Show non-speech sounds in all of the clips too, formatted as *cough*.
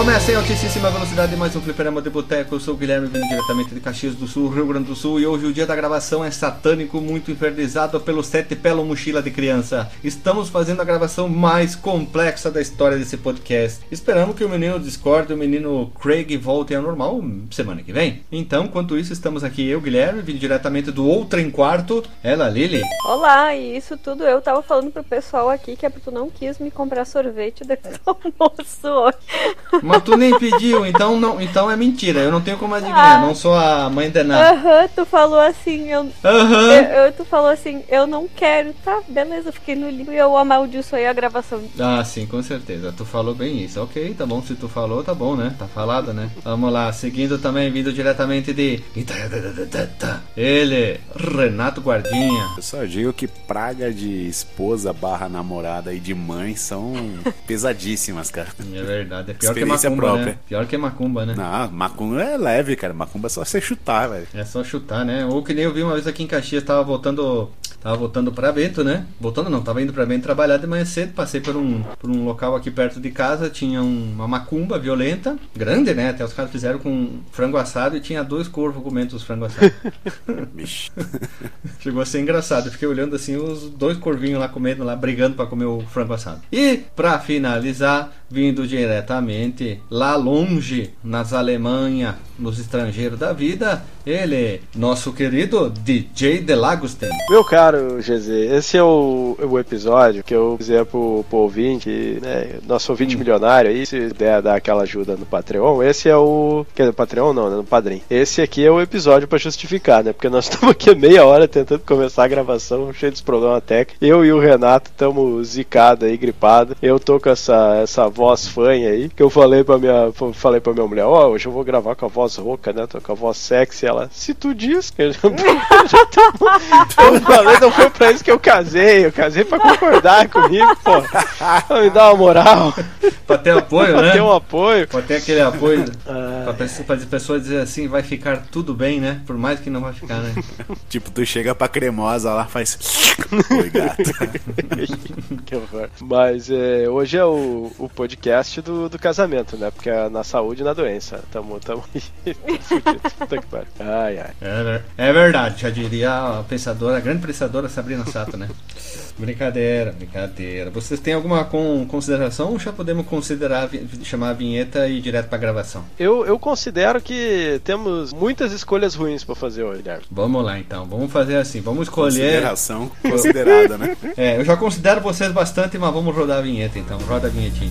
Começa em altíssima velocidade mais um fliperama de boteco. Eu sou o Guilherme, vindo diretamente de Caxias do Sul, Rio Grande do Sul. E hoje o dia da gravação é satânico, muito infernizado pelo sete pelo mochila de criança. Estamos fazendo a gravação mais complexa da história desse podcast. Esperamos que o menino Discord e o menino Craig voltem ao normal semana que vem. Então, enquanto isso, estamos aqui eu, Guilherme, vindo diretamente do outro em quarto. Ela, Lily. Olá, e isso tudo eu tava falando pro pessoal aqui que é porque tu não quis me comprar sorvete depois do almoço hoje. *laughs* Mas tu nem pediu, então não, então é mentira. Eu não tenho como adivinhar, Ah. não sou a mãe de nada. Aham, tu falou assim, eu, Aham. eu, eu- Tu falou assim, eu não quero. Tá, beleza, fiquei no limbo e eu amaldiçoei a gravação. Ah, sim, com certeza. Tu falou bem isso. Ok, tá bom. Se tu falou, tá bom, né? Tá falado, né? Vamos lá. Seguindo também, vindo diretamente de. Ele, Renato Guardinha. Eu só digo que praga de esposa barra namorada e de mãe são *laughs* pesadíssimas, cara. É verdade. É pior que Experiência macumba, própria. né? Pior que macumba, né? Não, macumba é leve, cara. Macumba é só você chutar, velho. É só chutar, né? Ou que nem eu vi uma vez aqui em Caxias, tava voltando. Tava voltando pra Bento, né? Voltando não, tava indo pra Bento trabalhar de manhã cedo, passei por um, por um local aqui perto de casa, tinha um- uma macumba violenta, grande, né? Até os caras fizeram com frango assado e tinha dois corvos comendo os frango assados. *laughs* Bicho. *laughs* Chegou a ser engraçado, eu fiquei olhando assim os dois corvinhos lá comendo, lá brigando pra comer o frango assado. E pra finalizar, vindo diretamente lá longe, nas Alemanha, nos estrangeiros da vida, ele, nosso querido DJ Delagosten. Meu caro GZ, esse é o, o episódio que eu fizer pro, pro ouvinte, né, nosso ouvinte milionário aí, se puder dar aquela ajuda no Patreon, esse é o. Quer dizer, Patreon não, né, no Padrim. Esse aqui é o episódio pra justificar, né? Porque nós *laughs* estamos aqui meia hora tentando começar a gravação, cheio de problemas técnicos. Eu e o Renato estamos zicados aí, gripados. Eu tô com essa, essa voz fanha aí, que eu falei pra minha, falei pra minha mulher, ó, hoje eu vou gravar com a voz rouca, né? Tô com a voz sexy. Ela, se tu diz, eu já, já *laughs* tô- *laughs* eu falei, não foi pra isso que eu casei. Eu casei pra concordar comigo, pô. Pra me dar uma moral, Pra ter apoio, pra né? ter um apoio. Pra ter aquele apoio. Ah, Pra, as pessoas dizer assim, vai ficar tudo bem, né? Por mais que não vai ficar, né? *laughs* Tipo, tu chega pra cremosa lá, faz. *laughs* Oi, gato. *laughs* que horror. Mas é, hoje é o, o podcast do, do casamento, né? Porque é na saúde e na doença. Tamo, tamo aí. fudido. Puta que pariu. Ai, ai. É, é verdade, já diria a pensadora, a grande pensadora Sabrina Sato, né? Brincadeira, brincadeira. Vocês têm alguma con- consideração ou já podemos considerar chamar a vinheta e ir direto pra gravação? Eu, eu considero que temos muitas escolhas ruins pra fazer hoje, Guilherme. Vamos lá então, vamos fazer assim, vamos escolher. Consideração *laughs* considerada, né? É, eu já considero vocês bastante, mas vamos rodar a vinheta então, roda a vinhetinha.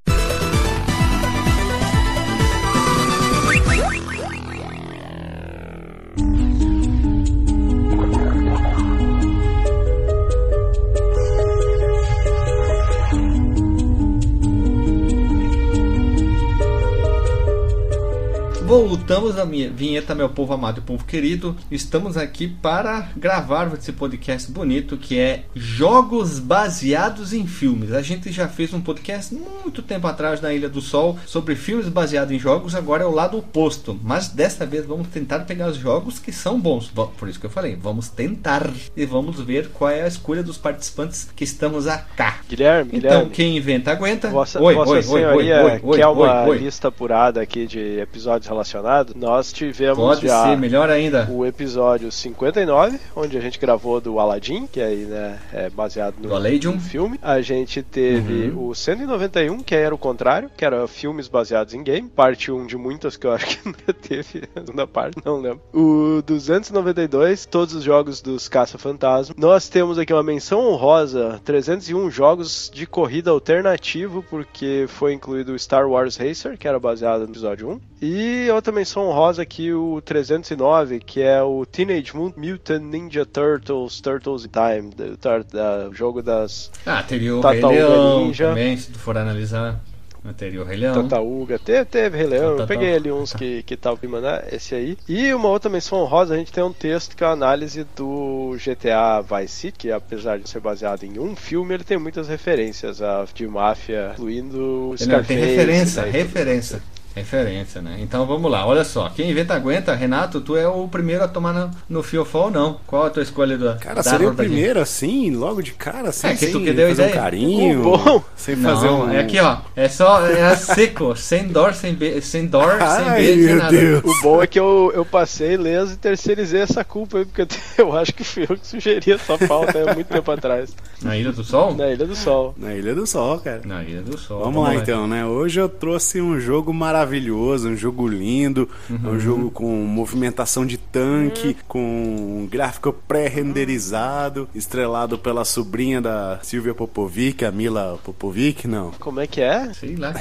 Voltamos à minha vinheta, meu povo amado e povo querido. Estamos aqui para gravar esse podcast bonito que é Jogos Baseados em Filmes. A gente já fez um podcast muito tempo atrás na Ilha do Sol sobre filmes baseados em jogos, agora é o lado oposto. Mas desta vez vamos tentar pegar os jogos que são bons. Por isso que eu falei, vamos tentar e vamos ver qual é a escolha dos participantes que estamos acá. Guilherme, Então, Guilherme. quem inventa aguenta. Vossa, oi, Vossa oi, oi, oi, Senhoria oi, oi, quer uma oi, oi. lista apurada aqui de episódios relacionados? Nós tivemos Pode já ser, melhor ainda. o episódio 59, onde a gente gravou do Aladdin, que aí né, é baseado no, no filme. A gente teve Uhum. o 191, que era o contrário, que era filmes baseados em game. Parte 1 de muitas que eu acho que *laughs* ainda teve a segunda parte, não lembro. O 292, todos os jogos dos Caça-Fantasma. Nós temos aqui uma menção honrosa, 301 jogos de corrida alternativo, porque foi incluído o Star Wars Racer, que era baseado no episódio 1. E a outra menção honrosa aqui, o 309, que é o Teenage Mutant Ninja Turtles, Turtles in Time, do, da- jogo das Ah, teria o Rei Leão Ninja. também, se tu for analisar. Teria o Rei Leão. Tartaruga, teve, teve Rei Leão, eu peguei ali uns que que estavam mandar, esse aí. E uma outra menção honrosa, a gente tem um texto que é a análise do GTA Vice City, que apesar de ser baseado em um filme, ele tem muitas referências a, de máfia, incluindo Não, Scarface. tem referência, né, referência. Referência, né? Então vamos lá, olha só. Quem inventa aguenta, Renato, tu é o primeiro a tomar no, no fiofó ou não? Qual a tua escolha do Cara, seria o primeiro assim, logo de cara, assim, É, que tu sem que deu fazer um ideia. carinho, Uh, bom. sem Não, fazer um... é aqui ó, é só, é seco, *laughs* sem dor, sem be, sem dor, sem Ai, beijo, sem meu nada. Deus. O bom é que eu, eu passei leso e terceirizei essa culpa aí, porque eu, *laughs* eu acho que fui eu que sugeri essa pauta há muito tempo atrás. Na Ilha do Sol? Na Ilha do Sol. Na Ilha do Sol, cara. Na Ilha do Sol. Vamos lá então, né? Hoje eu trouxe um jogo maravilhoso, um jogo lindo, um jogo com movimentação de tanque, com um gráfico pré-renderizado, estrelado pela sobrinha da Silvia Popovic, a Mila Popovic, não. Como é que é? Sei lá.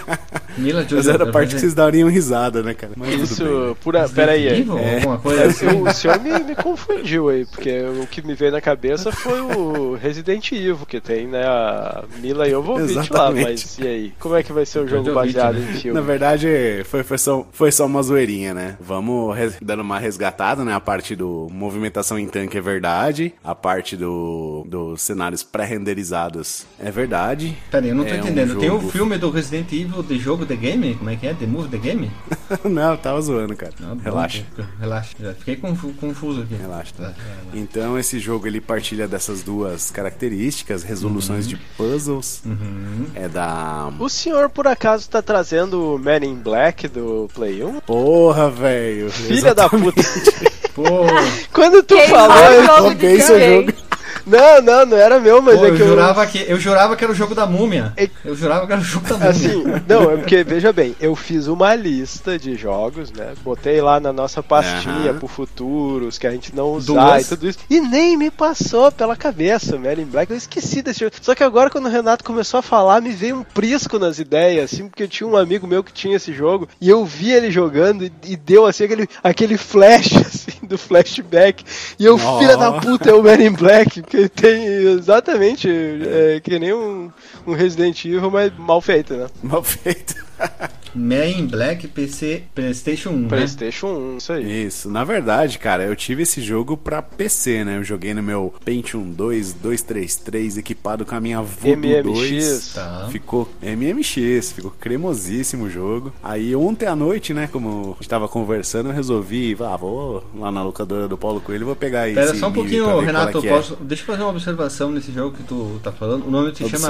*laughs* Mila Mas Jojo. era a parte que vocês dariam risada, né, cara? Mas Isso, bem. né? por a, pera aí. Evil, É. Eu- assim. o senhor me, me confundiu aí, porque o que me veio na cabeça foi o Resident Evil, que tem, né, a Mila Jovovich lá, mas e aí? Como é que vai ser o jogo Jovovich, baseado né? em Na filme? Verdade, foi, foi, só, foi só uma zoeirinha, né? Vamos res- dando uma resgatada, né? A parte do movimentação em tanque é verdade. A parte do, dos cenários pré-renderizados é verdade. Pera aí, eu não tô É um entendendo. Tem o jogo- filme do Resident Evil de jogo The Game? Como é que é? The Movie The Game? *laughs* não, eu tava zoando, cara. Ah, bom, Relaxa. Relaxa. Já fiquei confu- confuso aqui. Relaxa. Tá. Então esse jogo ele partilha dessas duas características, resoluções Uhum. de puzzles. É da O senhor, por acaso, tá trazendo o Man in Black do Play 1? Porra, velho. Filha da puta! Pô, *laughs* Quando tu Quem falou, eu... jogo seu jogo. Não, não, não era meu, mas pô, é eu, que eu... jurava que, eu jurava que era o jogo da múmia. É- Eu jurava que era o jogo da múmia. Assim, não, é porque, veja bem, eu fiz uma lista de jogos, né? Botei lá na nossa pastinha Aham. pro futuro, os que a gente não usar Duas. e tudo isso. E nem me passou pela cabeça, Man in Black. Eu esqueci desse jogo. Só que agora, quando o Renato começou a falar, me veio um prisco nas ideias, assim, porque eu tinha um amigo meu que tinha esse jogo e eu vi ele jogando e, e deu, assim, aquele, aquele flash, assim, *laughs* do flashback. E eu, Oh. filha da puta, é o Man in Black, ele tem exatamente é, que nem um, um Resident Evil, mas mal feito, né? Mal feito. Man in Black PC PlayStation 1, né? PlayStation 1, isso aí. Isso, na verdade, cara, eu tive esse jogo pra PC, né? Eu joguei no meu Pentium 2 233 equipado com a minha Voodoo MMX. 2. Tá. Ficou MMX, ficou cremosíssimo o jogo. Aí ontem à noite, né, como a gente tava conversando, eu resolvi, ah, vou lá na locadora do Paulo Coelho, vou pegar Pera esse só um pouquinho, Renato. é é. posso- Deixa eu fazer uma observação nesse jogo que tu tá falando. O nome se chama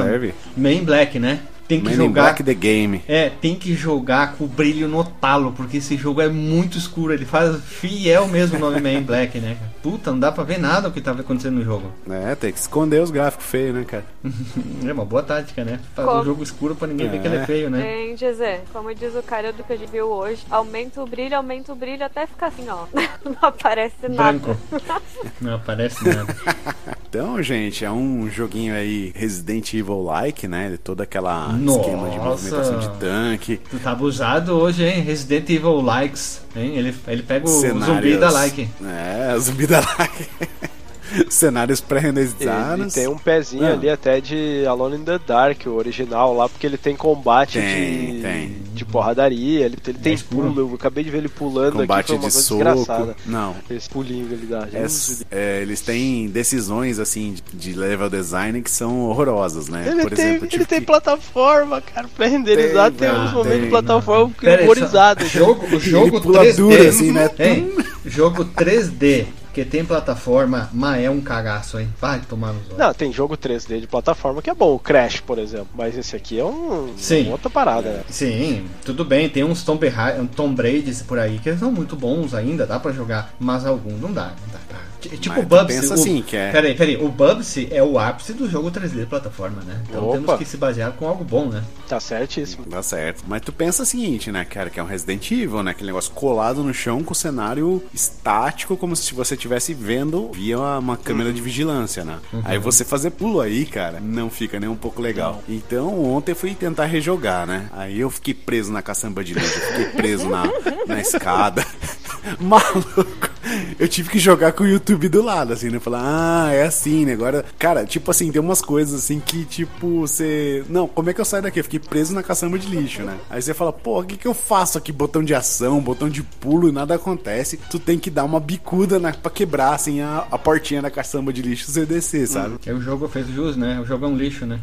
Man in Black, né? Tem que Man jogar. Black The Game. É, tem que jogar com o brilho no talo, porque esse jogo é muito escuro. Ele faz fiel mesmo o nome Man Black, né? Puta, não dá pra ver nada o que tava acontecendo no jogo. É, tem que esconder os gráficos feios, né, cara? *laughs* É uma boa tática, né? Fazer Como? um jogo escuro pra ninguém ver que ele é É. feio, né? Em dizer, como diz o cara do que a gente viu hoje, aumenta o brilho, aumenta o brilho até ficar assim, ó. *laughs* Não aparece nada. Branco. *laughs* Não aparece nada. Então, gente, é um joguinho aí Resident Evil-like, né? Todo aquela Nossa. esquema de movimentação de tanque. Tu tá abusado hoje, hein? Resident Evil Likes, hein? Ele, ele pega o cenários... zumbi da like. É, o zumbi da like. *laughs* *laughs* cenários Ele pré-renderizados. tem um pezinho Não. ali até de Alone in the Dark, o original lá, porque ele tem combate Tem, de, tem. de porradaria, ele, ele tem pulo, eu acabei de ver ele pulando combate aqui, foi uma de coisa soco. desgraçada. Não. Esse pulinho que ele dá. É, é, eles têm decisões assim de, level design que são horrorosas, né? Ele, Por tem, exemplo, ele tipo tem que- plataforma, cara, pra renderizar Tem, tem, uns ah, momentos tem, de plataforma que Pera aí, humorizado. só- jogo, o jogo *laughs* pula 3D. duro assim, né? Hein? Jogo 3D que tem plataforma, mas é um cagaço, hein? Vai tomar nos olhos. Não, tem jogo 3D de plataforma que é bom, o Crash, por exemplo, mas esse aqui é um, Sim. uma outra parada, né? Sim, tudo bem, tem uns Tomb, Tomb Raiders por aí que são muito bons ainda, dá pra jogar, mas alguns não dá, não dá, Tipo Mas o Bubsy. pensa o... assim, que é- Peraí, peraí. O Bubsy é o ápice do jogo 3D de plataforma, né? Então Opa. temos que se basear com algo bom, né? Tá certíssimo. Dá certo. Mas tu pensa o seguinte, né, cara, que é um Resident Evil, né? Aquele negócio colado no chão com o cenário estático, como se você estivesse vendo via uma câmera de vigilância, né? Aí você fazer pulo aí, cara, não fica nem um pouco legal. Então ontem eu fui tentar rejogar, né? Aí eu fiquei preso na caçamba de lixo, eu fiquei preso na, na escada. *laughs* Maluco. *laughs* Eu tive que jogar com o YouTube do lado, assim, né? Falar, ah, é assim, né? Agora, cara, tipo assim, tem umas coisas assim que, tipo, você. Não, como é que eu saio daqui? Eu fiquei preso na caçamba de lixo, né? Aí você fala, pô, o que, que eu faço aqui? Botão de ação, botão de pulo e nada acontece. Tu tem que dar uma bicuda na, pra quebrar, assim, a, a portinha da caçamba de lixo você descer, sabe? Aí o jogo fez jus, né? O jogo é um lixo, né?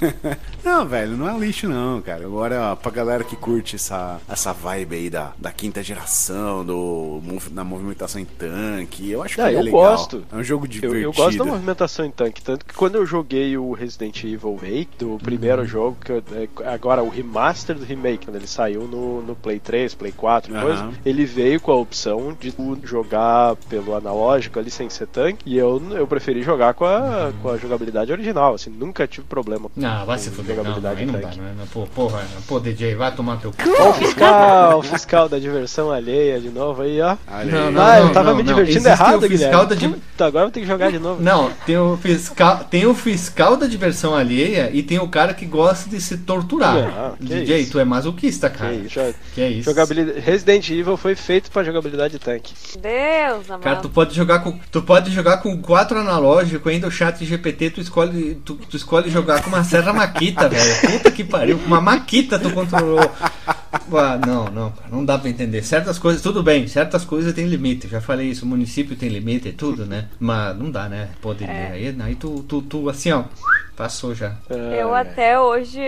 *laughs* Não, velho, não é lixo não, cara. Agora, ó, pra galera que curte essa, essa vibe aí da, da quinta geração, do, da movimentação em tanque, eu acho que Ah, é eu legal. gosto. É um jogo Eu, divertido. eu gosto da movimentação em tanque, tanto que quando eu joguei o Resident Evil 8, do primeiro Uhum. jogo, que eu- é, agora o remaster do remake, quando ele saiu no, no Play 3, Play 4 e Aham. coisa, ele veio com a opção de jogar pelo analógico ali sem ser tanque, e eu, eu preferi jogar com a, com a jogabilidade original, assim, nunca tive problema Não, vai se fuder. Não, jogabilidade em não dá, tanque. né? Pô, porra, pô, DJ, vai tomar teu cu. Ó, o fiscal, o fiscal da diversão alheia de novo aí, ó. Não, não. ah, eu tava me não. divertindo Existe errado, o fiscal da div- Puta, agora eu vou ter que jogar de novo. Não, tem o fiscal, tem o fiscal da diversão alheia e tem o cara que gosta de se torturar. Não, que DJ, isso. tu é masoquista, Que cara. isso, jo- Que é isso? Jogabilidade... Resident Evil foi feito pra jogabilidade de tanque. Deus, amado. Cara, tu pode jogar com, tu pode jogar com quatro analógicos, ainda o chat GPT, tu escolhe, tu, tu escolhe jogar com uma serra maquita, *laughs* velho. Puta que pariu, com uma maquita tu controlou. Ah, não, não, cara, não dá pra entender. Certas coisas, tudo bem, certas coisas tem limite. Já falei isso, o município tem limite e tudo, né? Mas não dá, né? Poderia. É. Aí, aí tu, tu, tu, assim, ó, passou já. Eu Ah, até hoje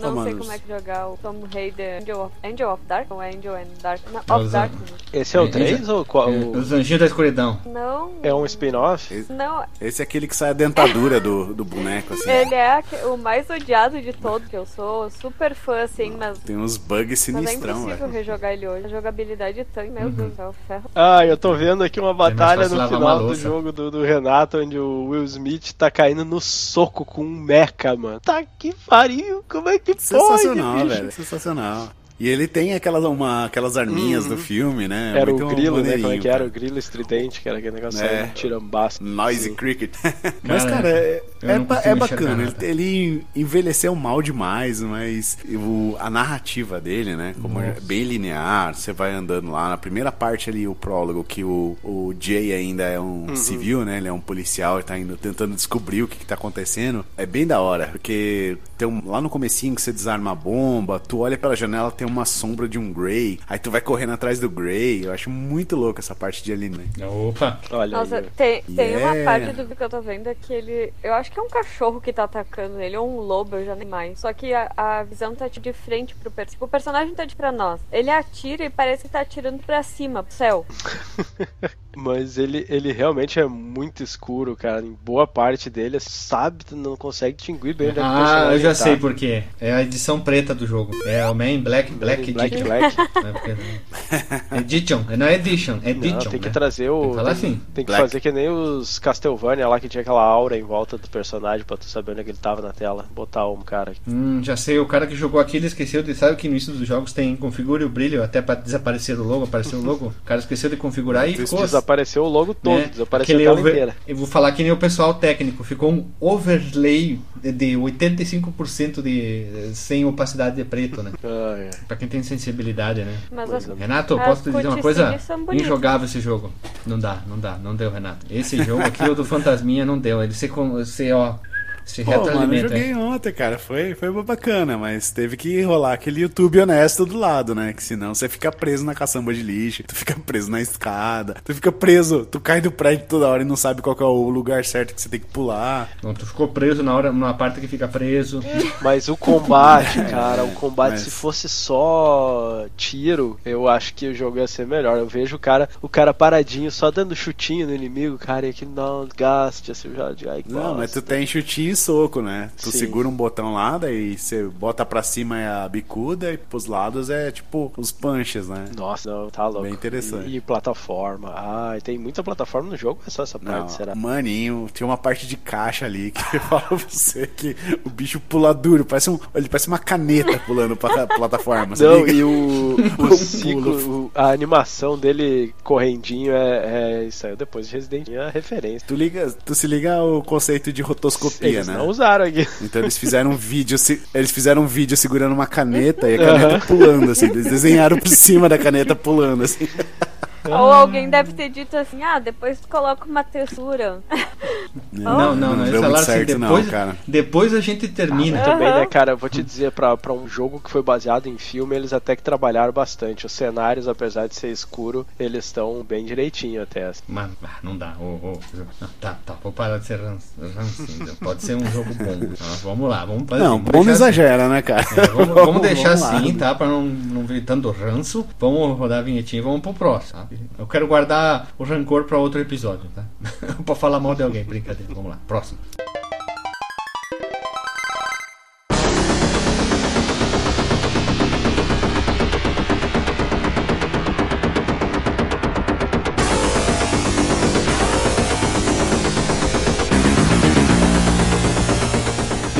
não sei como é que jogar o Tomb Raider Angel of, Angel of Dark ou Angel and Dark? Não, of Dark. Esse é o É, 3 esse- ou qual? É, Os anjinhos da escuridão. Não. É um spin-off? Não, Esse é aquele que sai a dentadura do, do boneco, assim. ele é o mais odiado de todos, que eu sou super fã, assim, mas. Tem uns bugs Mas é sinistrão, impossível velho. rejogar ele hoje. A jogabilidade tanque, meu Deus do céu, ferro. Ah, eu tô vendo aqui uma batalha fácil no final do jogo do, do Renato, onde o Will Smith tá caindo no soco com um mecha, mano. Tá que pariu, como é que Sensacional, pode, bicho? velho. Sensacional. E ele tem aquelas, uma, aquelas arminhas do filme, né? Uhum. Era o Muito grilo, né? Como é que era? O grilo estridente, que era aquele negócio É. é. tirambaço. Noisy Cricket. *laughs* Mas, Cara, é, é, é bacana. Ele, ele envelheceu mal demais, mas o, a narrativa dele, né? Como é bem linear, você vai andando lá. Na primeira parte ali, o prólogo, que o, o Jay ainda é um Uhum. civil, né? Ele é um policial e tá indo tentando descobrir o que, que tá acontecendo. É bem da hora, porque tem um, lá no comecinho que você desarma a bomba, tu olha pela janela, tem uma sombra de um Grey, aí tu vai correndo atrás do Grey. Eu acho muito louco essa parte de ali, né? Opa. Olha Nossa, aí. tem, tem uma Yeah. parte do que eu tô vendo que ele. Eu acho que é um cachorro que tá atacando ele, ou um lobo, eu já nem mais. Só que a, a visão tá de frente pro personagem. O personagem tá de pra nós. Ele atira e parece que tá atirando pra cima, pro céu. *laughs* Mas ele, ele realmente é muito escuro, cara. Em boa parte dele, sabe, tu não consegue distinguir bem onde é Ah, eu já tá. sei por quê. É a edição preta do jogo. É o Man Black Black Black, Edition. Black. *laughs* É porque- Edition, não é Edition, é Não, Edition. tem que né? trazer o. Tem que assim. tem que Black. fazer que nem os Castlevania lá que tinha aquela aura em volta do personagem pra tu saber onde é que ele tava na tela. Botar um cara. Hum, já sei, o cara que jogou aqui ele esqueceu de. Sabe que no início dos jogos tem configure o brilho até pra desaparecer o logo, aparecer o logo? O cara esqueceu de configurar e ficou. Desapareceu o logo todo, né, desapareceu aquele a tela over- inteira. Eu vou falar que nem o pessoal técnico, ficou um overlay de- de 85% de sem opacidade de preto, né? *laughs* Ah, é. Pra quem tem sensibilidade, né? As, é. Renato, posso te dizer uma coisa? Injogável esse jogo. Não dá, não dá, não deu, Renato. Esse jogo aqui, o do Fantasminha, não deu. Ele se, se ó, se Pô, mano, eu joguei ontem, cara. Foi, foi bacana, mas teve que rolar aquele YouTube honesto do lado, né? Que senão você fica preso na caçamba de lixo, tu fica preso na escada, tu fica preso, tu cai do prédio toda hora e não sabe qual que é o lugar certo que você tem que pular. Não, tu ficou preso na hora, numa parte que fica preso. *laughs* Mas o combate, *laughs* cara, o combate, mas- se fosse só tiro, eu acho que o jogo ia ser melhor. Eu vejo o cara, o cara paradinho, só dando chutinho no inimigo, cara, e aquele não, gaste, assim, já, já, ai, Não, mas tu bosta. tem chutinho soco, né? Tu Sim. segura um botão lá, daí você bota pra cima é a bicuda e pros lados é tipo os punches, né? Nossa, não, tá louco. Bem interessante. E, e plataforma. Ah, tem muita plataforma no jogo, é só essa parte, Não, será? maninho, tinha uma parte de caixa ali que *laughs* eu falo pra você que o bicho pula duro, parece um, ele parece uma caneta pulando pra plataforma. você Não, liga? e o, *laughs* o ciclo, a animação dele correndinho é, é saiu depois de Resident Evil, é referência. Tu, liga, tu se liga ao conceito de rotoscopia, Eles né? não usaram aqui. Então eles fizeram um vídeo, eles fizeram um vídeo segurando uma caneta e a caneta pulando, assim. Eles desenharam por cima da caneta pulando, assim. Ou alguém deve ter dito assim, ah, depois tu coloca uma textura. Não, não, não. Eles deu muito assim, certo, depois, não, cara. depois a gente termina. Também, Aham. né, cara, eu vou te dizer, pra, pra um jogo que foi baseado em filme, eles até que trabalharam bastante. Os cenários, apesar de ser escuro, eles estão bem direitinho até. assim. Mas ah, não dá. ô, ô, não, tá, tá, vou parar de ser ran- rancinza. Pode ser um jogo bom. Ah, vamos lá, vamos fazer. Não, vamos bom não deixar assim. exagera, né, cara? É, vamos, *laughs* vamos deixar lá. assim, tá? Pra não, não vir tanto ranço. Vamos rodar a vinhetinha e vamos pro próximo, sabe? Eu quero guardar o rancor pra outro episódio, tá? *laughs* pra falar mal de alguém, brincadeira. Vamos lá, próximo.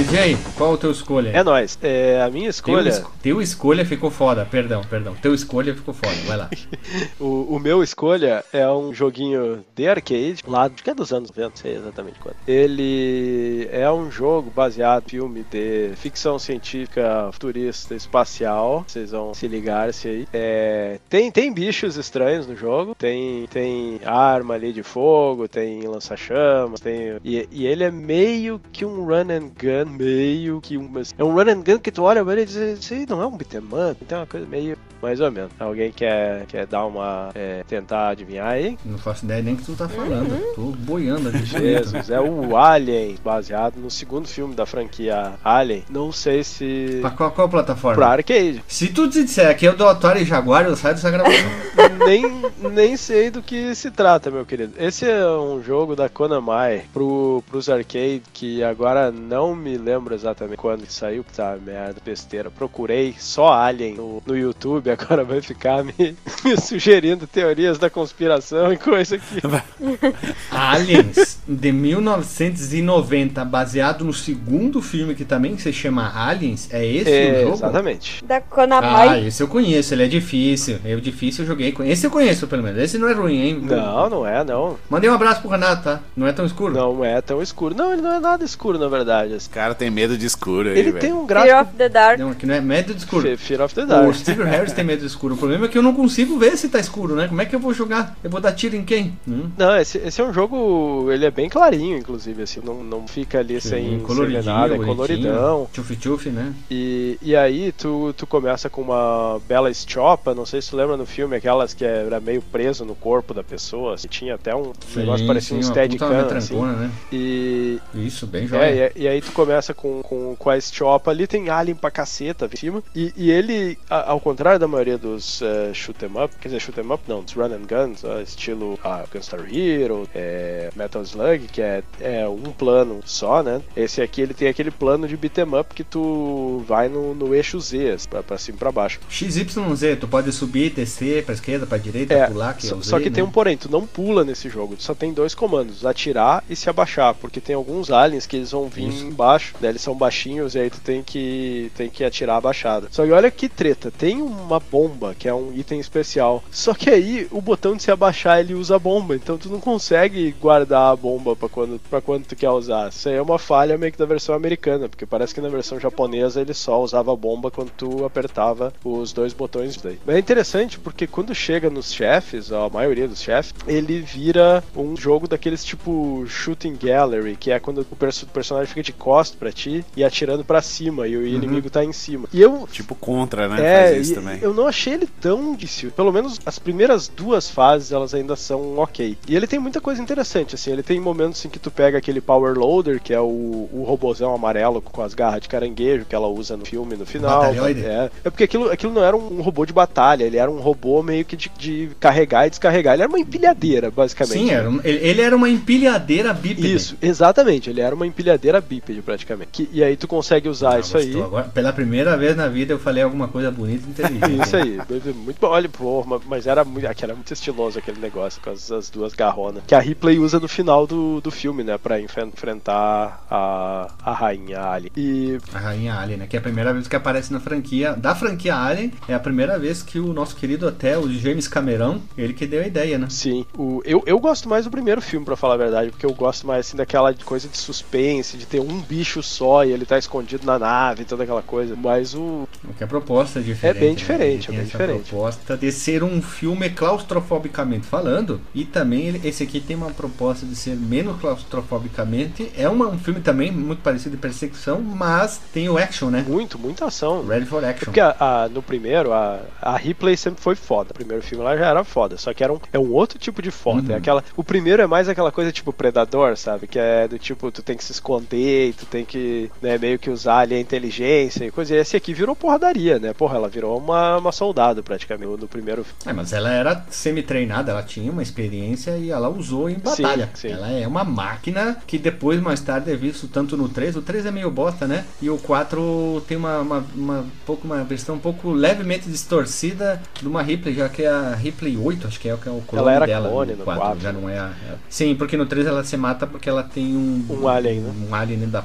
DJ, qual o teu escolha? aí? É nóis. É, a minha Teu, escolha, es- teu escolha ficou foda, perdão, perdão. Teu escolha ficou foda, vai lá. *laughs* o, o meu escolha é um joguinho de arcade, lá de que é dos anos 90, não sei exatamente quando. Ele é um jogo baseado em filme de ficção científica futurista espacial. Vocês vão se ligar-se aí. É, tem, tem bichos estranhos no jogo, tem, tem arma ali de fogo, tem lança-chamas, tem. E, e ele é meio que um run and gun, meio que um. É um run and gun que tu olha pra ele e diz, isso aí não é um beat'em up, então é uma coisa meio. Mais ou menos. Alguém quer, quer dar uma. é, tentar adivinhar aí? Não faço ideia nem o que tu tá falando. Tô boiando aqui. Jesus, é o Alien, baseado no segundo filme da franquia Alien. Não sei se. Pra qual, qual plataforma? Pra arcade. Se tu disser que é o do Atari Jaguar, eu saio dessa gravação. *laughs* nem, nem sei do que se trata, meu querido. Esse é um jogo da Konami pro, pros arcade que agora não me lembro exatamente quando que saiu, que tá merda, besteira. Procurei só Alien no, no YouTube, *laughs* agora vai ficar me, me sugerindo teorias da conspiração e coisa que. *laughs* Aliens, de 1990, baseado no segundo filme que também se chama Aliens. É esse É, o jogo? exatamente. Da Ah, Konami. esse eu conheço, ele é difícil. Eu difícil eu joguei. com- Esse eu conheço, pelo menos. Esse não é ruim, hein? Não, não é, não. Mandei um abraço pro Renato, tá? Não é tão escuro? Não é tão escuro. Não, ele não é nada escuro, na verdade. Esse cara tem medo de escuro aí, Ele velho. tem um Fear gráfico. of the Dark. Não, que não é medo de escuro. Fe- Fear of the O Dark. Steve Harris tem medo de escuro. O problema é que eu não consigo ver se tá escuro, né? Como é que eu vou jogar? Eu vou dar tiro em quem? Hum? Não, esse, esse é um jogo. Ele é bem clarinho, inclusive, assim, não, não fica ali sem, sem ver nada, é coloridão. Tchuf-tchuf, né? E, e aí tu, tu começa com uma bela estiopa, não sei se tu lembra no filme, aquelas que era meio preso no corpo da pessoa, assim, tinha até um negócio parecia um steadicam, assim. né? E, Isso, bem é, e, e aí tu começa com, com, com a estiopa ali, tem alien pra caceta em cima. E, e ele, a- ao contrário da maioria dos eh, shoot 'em up, quer dizer, shoot 'em up não, dos run and guns, ah, estilo ah, Gunstar Hero, eh, Metal Slug, que é, é um plano só, né? Esse aqui ele tem aquele plano de beat 'em up que tu vai no, no eixo Z, assim, pra, pra cima e pra baixo. XYZ, tu pode subir, descer pra esquerda, pra direita, É, pular, que é só, o Z, só que tem né? um porém, tu não pula nesse jogo, tu só tem dois comandos, atirar e se abaixar, porque tem alguns aliens que eles vão vir Isso. embaixo, né, eles são baixinhos e aí tu tem que, tem que atirar abaixada. Só que olha que treta, tem uma bomba, que é um item especial, só que aí o botão de se abaixar ele usa a bomba, então tu não consegue guardar a bomba pra quando, pra quando tu quer usar. Isso aí é uma falha meio que da versão americana, porque parece que na versão japonesa ele só usava a bomba quando tu apertava os dois botões daí. Mas é interessante porque quando chega nos chefes, a maioria dos chefes, ele vira um jogo daqueles tipo shooting gallery, que é quando o perso- personagem fica de costas pra ti e atirando pra cima, e o inimigo tá em cima. E eu. Tipo contra, né? É, Faz isso também. eu não achei ele tão difícil. Pelo menos as primeiras duas fases, elas ainda são ok. E ele tem muita coisa interessante, assim. Ele tem momentos em que tu pega aquele Power Loader, que é o, o robozão amarelo com as garras de caranguejo que ela usa no filme no final. Batalhoide. É, é porque aquilo, aquilo não era um, um robô de batalha, ele era um robô meio que de, de carregar e descarregar. Ele era uma empilhadeira, basicamente. Sim, era um- ele, ele era uma empilhadeira bípede. Isso, exatamente. Ele era uma empilhadeira bípede, praticamente. Que- e aí tu consegue usar Ah, isso aí. Agora, pela primeira vez na vida eu falei alguma coisa bonita e inteligente. *laughs* Isso aí, muito bom. Olha, pô, ma- mas era muito, era muito estiloso aquele negócio com as, as duas garronas. Que a Ripley usa no final do, do filme, né? Pra enfrentar a, a rainha Alien. E A Rainha Alien, né? Que é a primeira vez que aparece na franquia. Da franquia Alien, é a primeira vez que o nosso querido até, o James Cameron, ele que deu a ideia, né? sim, o, eu, eu gosto mais do primeiro filme, pra falar a verdade, porque eu gosto mais assim daquela coisa de suspense, de ter um bicho só e ele tá escondido na nave, toda aquela coisa. Mas o. Porque a proposta é diferente. É bem né? diferente, Ele é bem diferente. proposta de ser um filme claustrofobicamente falando. E também esse aqui tem uma proposta de ser menos claustrofobicamente. É uma- um filme também muito parecido de perseguição, mas tem o action, né? Muito, muita ação. Ready for É action. porque a- a- no primeiro, a, a Ripley sempre foi foda. O primeiro filme lá já era foda. Só que era um, é um outro tipo de foda. Uhum. É aquela, o primeiro é mais aquela coisa tipo Predador, sabe? Que é do tipo, tu tem que se esconder, tu tem que né, meio que usar ali a inteligência e coisa. E esse aqui virou porradaria, né? Porra, ela virou uma, uma soldado praticamente no primeiro filme. É, mas ela era semi-treinada, ela tinha uma experiência e ela usou em batalha. sim. Ela é uma máquina que depois, mais tarde, é visto tanto no 3. O 3 é meio bosta, né? E o 4 tem uma, uma, uma, pouco, uma versão um pouco levemente distorcida de uma Ripley, já que é a Ripley 8, acho que é, o que é o clone Ela era dela. clone no 4, já né? não é a, é- Sim, porque no 3 ela se mata porque ela tem um... Um alien, né? Um alien dentro da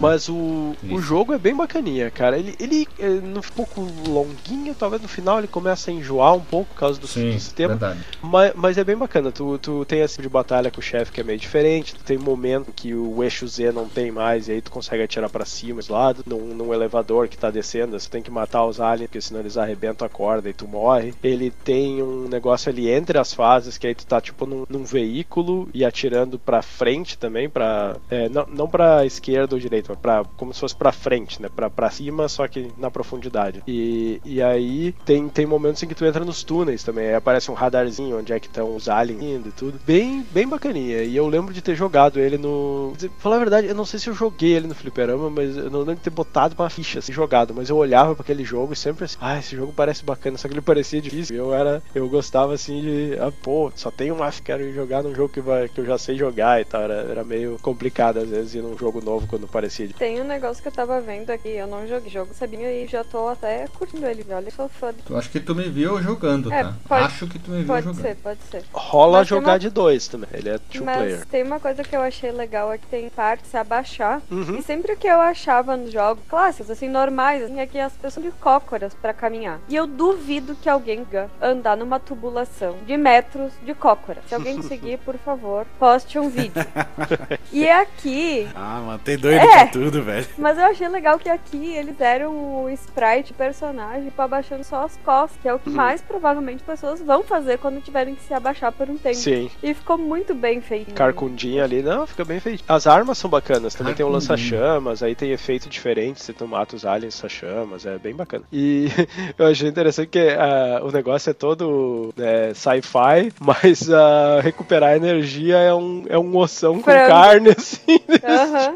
Mas o, o jogo é bem bacaninha, cara. Ele, ele é um pouco longuinho, talvez no final ele comece a enjoar um pouco por causa do, Sim, do sistema. verdade. Mas, mas é bem bacana, tu, tu tem esse tipo de batalha com o chefe que é meio diferente, tu tem momento que o eixo Z não tem mais, e aí tu consegue atirar pra cima, do lado, num, num elevador que tá descendo, você tem que matar os aliens, porque senão eles arrebentam a corda e tu morre. Ele tem um negócio ali entre as fases, que aí tu tá tipo num, num veículo e atirando pra frente também, pra. é, não, não pra esquerda ou direita, mas pra, como se fosse pra frente, né? Pra, cima, só que na profundidade. E, e aí tem, tem momentos em que tu entra nos túneis também, aí aparece um radarzinho onde é que estão os aliens indo e tudo. Bem, bem bacaninha. E eu lembro de ter jogado ele no. Falar a verdade, eu não sei se eu joguei ele no fliperama, mas eu não lembro de ter botado uma ficha assim, jogado. Mas eu olhava pra aquele jogo e sempre assim, ah, esse jogo parece bacana, só que ele parecia difícil. Eu era. Eu gostava assim de. Ah, pô, só tem um F, quero jogar num jogo que, vai, que eu já sei jogar e tal. Era, era meio complicado às vezes ir num jogo novo quando parecia Tem um negócio que eu tava vendo aqui, eu não joguei jogo, sabia, e já tô até curtindo ele, olha, eu sou fã. Eu acho que tu me viu jogando, É, tá? pode- acho que tu me viu Pode jogando. ser, pode ser. Rola Mas jogar uma- de dois também. Ele é two Mas player. tem uma coisa que eu achei legal é que tem partes a baixar. Uhum. E sempre que eu achava nos jogos clássicos, assim, normais, assim, é que as pessoas de cócoras pra caminhar. E eu duvido que alguém andar numa tubulação de metros de cócora. Se alguém conseguir, *laughs* por favor, poste um vídeo. *laughs* e aqui, Ah, mano, tem doido É. pra tudo, velho. mas eu achei legal que aqui eles deram o sprite personagem pra abaixando só as costas, que é o que mais provavelmente pessoas vão fazer quando tiverem que se abaixar por um tempo. Sim. E ficou muito bem feito. Carcundinha ali, não, fica bem feito. As armas são bacanas, também tem o Carcundinha. lança-chamas, aí tem efeito diferente, você mata os aliens lança-chamas, é bem bacana. E *laughs* eu achei interessante que ah, o negócio é todo né, sci-fi, *laughs* mas ah, recuperar energia é um, é um oção com Frango. carne, *laughs* assim. Aham.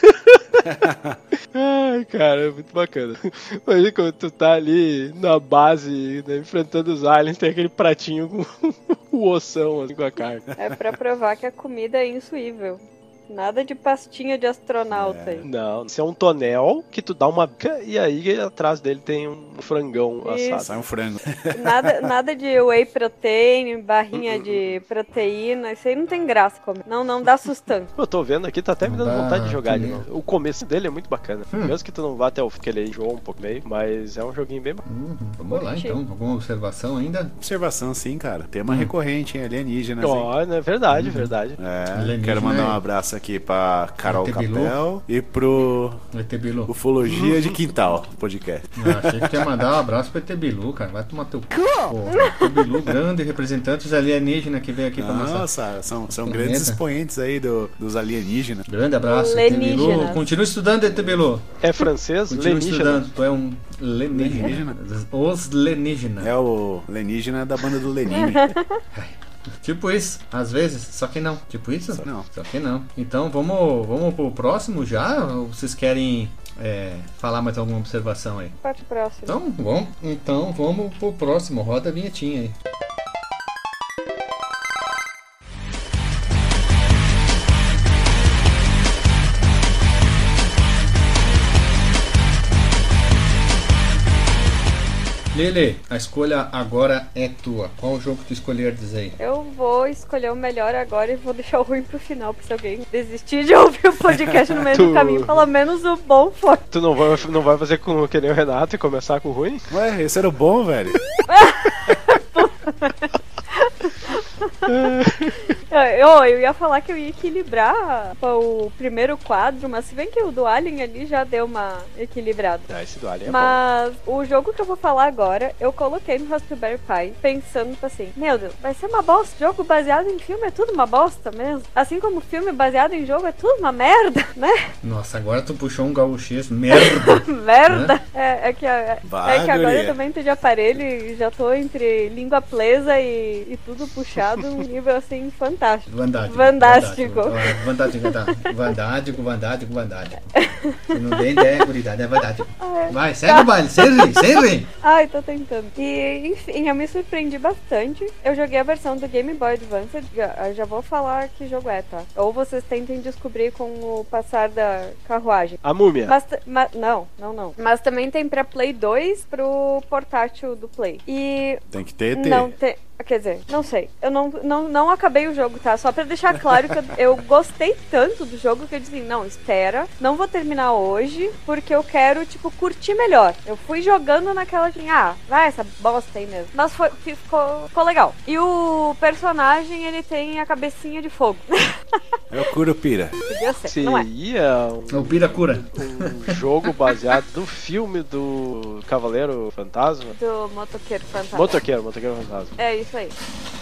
*laughs* Ai, cara, é muito bacana. Imagina quando tu tá ali na base, né, enfrentando os aliens, tem aquele pratinho com *laughs* o oção, assim, com a carne. É pra provar que a comida é insuível. Nada de pastinha de astronauta aí. Não, isso é um tonel que tu dá uma bica e aí atrás dele tem um frangão Isso. assado. Sai um frango. *laughs* Nada, nada de whey protein, barrinha de proteína. Isso aí não tem graça comer. Não, não dá sustância. Eu tô vendo aqui, tá até me dando Ah, vontade de jogar novo. O começo dele é muito bacana. Mesmo que tu não vá até o que ele enjoa um pouco meio, mas é um joguinho bem bacana. Uhum, vamos lá então. Alguma observação ainda? Observação, sim, cara. Hum. Tema recorrente, hein? Alienígenas, hein? Ó, é verdade, Uhum. verdade. É, Alienígena quero mandar um é- abraço aqui pra Carol. Capel e pro O ET Bilu. Ufologia de Quintal podcast. Eu achei que ia mandar um abraço pro ET Bilu, cara. Vai tomar teu cu. Porra, ET Bilu, grande representante dos alienígenas que veio aqui pra mostrar. Nossa, são, são Planeta. grandes expoentes aí do- dos alienígenas. Grande abraço, ET Bilu. Alienígenas. Continua estudando, ET Bilu. É francês? Continua Lenígena. estudando. Tu é um alienígena. Os alienígenas. É o alienígena da banda do Lenin. *laughs* Tipo isso, às vezes, só que não. Tipo isso? Só não. Só que não. Então vamos, vamos pro próximo já? Ou vocês querem é, falar mais alguma observação aí? Parte próxima. Então, vamos, então vamos pro próximo. Roda a vinhetinha aí. Lele, a escolha agora é tua. Qual o jogo que tu escolher dizer aí? Eu vou escolher o melhor agora e vou deixar o ruim pro final, pra se alguém desistir de ouvir o podcast no meio do *laughs* Tu- caminho. Pelo menos o bom foi. Tu não vai, não vai fazer com que nem o Renato e começar com o ruim? Ué, esse era o bom, velho. *laughs* *laughs* Eu, eu ia falar que eu ia equilibrar o primeiro quadro, mas se bem que o do Alien ali já deu uma equilibrada. Ah, esse do Alien é bom. Mas o jogo que eu vou falar agora, eu coloquei no Raspberry Pi pensando tipo assim, meu Deus, vai ser uma bosta. Jogo baseado em filme é tudo uma bosta mesmo. Assim como filme baseado em jogo é tudo uma merda, *laughs* né? Nossa, agora tu puxou um gaúchês. Merda! *laughs* merda. É, é que, Vai, é que agora eu também tô de aparelho e já tô entre língua presa e, e tudo puxado um nível assim fantástico. Vandádico. Vandástico. Vandádico, vandádico, vandádico, vandádico, vandádico. Você não tem ideia, guridada, é vandádico. Vai, segue o baile, sem rir, sem rir. Ai, tô tentando. E, enfim, eu me surpreendi bastante. Eu joguei a versão do Game Boy Advance. Já, já vou falar que jogo é, tá? Ou vocês tentem descobrir com o passar da carruagem. A múmia. Mas, não, não, não. Mas também tem pra Play 2 pro portátil do Play. E Tem que ter, ter. não tem. Quer dizer, não sei. Eu não, não, não acabei o jogo, tá? Só pra deixar claro que eu, eu gostei tanto do jogo que eu disse, assim, não, espera, não vou terminar hoje, porque eu quero, tipo, curtir melhor. Eu fui jogando naquela assim, ah, vai essa bosta aí mesmo. Mas foi, ficou, ficou legal. E o personagem, ele tem a cabecinha de fogo. É o Curupira. Podia ser, não é? Seria um, O Piracura. um jogo baseado no filme do Cavaleiro Fantasma? Do motoqueiro fantasma. Motoqueiro, Motoqueiro Fantasma. É isso aí.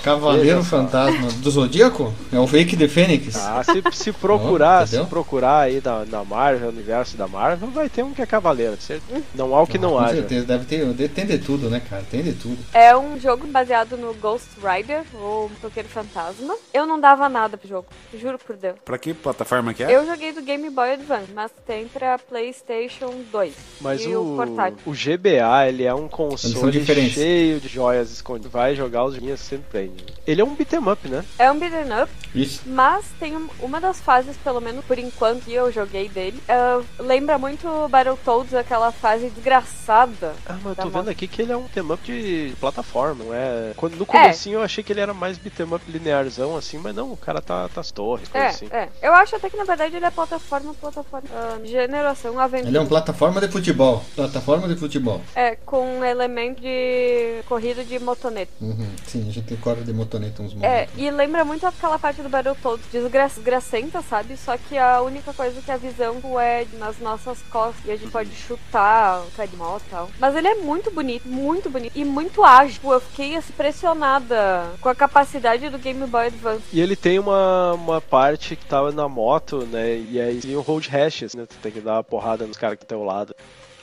Cavaleiro Veja só. Fantasma do Zodíaco? É o Wake the Fênix. Ah, se, se procurar, Ó, se procurar aí na, na Marvel, no universo da Marvel, vai ter um que é Cavaleiro, certo? Não há o que Ah, não Com haja. certeza, deve ter, tem de tudo, né, cara? Tem de tudo. É um jogo baseado no Ghost Rider, ou Motoqueiro Fantasma. Eu não dava nada pro jogo, juro por Deus. Pra que plataforma que é? Eu joguei do Game Boy Advance, mas tem pra PlayStation 2. Mas e o, o, portátil. o GBA, ele é um console cheio de joias escondidas. Vai jogar os sempre prende. Ele é um beat'em up, né? É um beat'em up, Isso. mas tem um- uma das fases, pelo menos por enquanto que eu joguei dele, é, lembra muito Battletoads, aquela fase desgraçada. Ah, mas eu tô moto. vendo aqui que ele é um beat'em up de plataforma, não é? Quando, no comecinho eu achei que ele era mais beat'em up linearzão, assim, mas não, o cara tá, tá as torres, coisa É, assim. é. Eu acho até que na verdade ele é plataforma, plataforma. ah, geração aventura. Ele é uma plataforma de futebol. Plataforma de futebol. É, com um elemento de corrida de motoneta. Uhum. Sim, a gente corre de motoneta uns É, momentos. e lembra muito aquela parte do Battletoads desgra desgracenta, sabe? Só que a única coisa que a visão é nas nossas costas e a gente pode chutar, de moto e tal. Mas ele é muito bonito, muito bonito e muito ágil. Eu fiquei assim, impressionada com a capacidade do Game Boy Advance. E ele tem uma, uma parte que tava na moto, né? E aí tem o hold hashes, né? Tu tem que dar uma porrada nos caras que estão ao lado.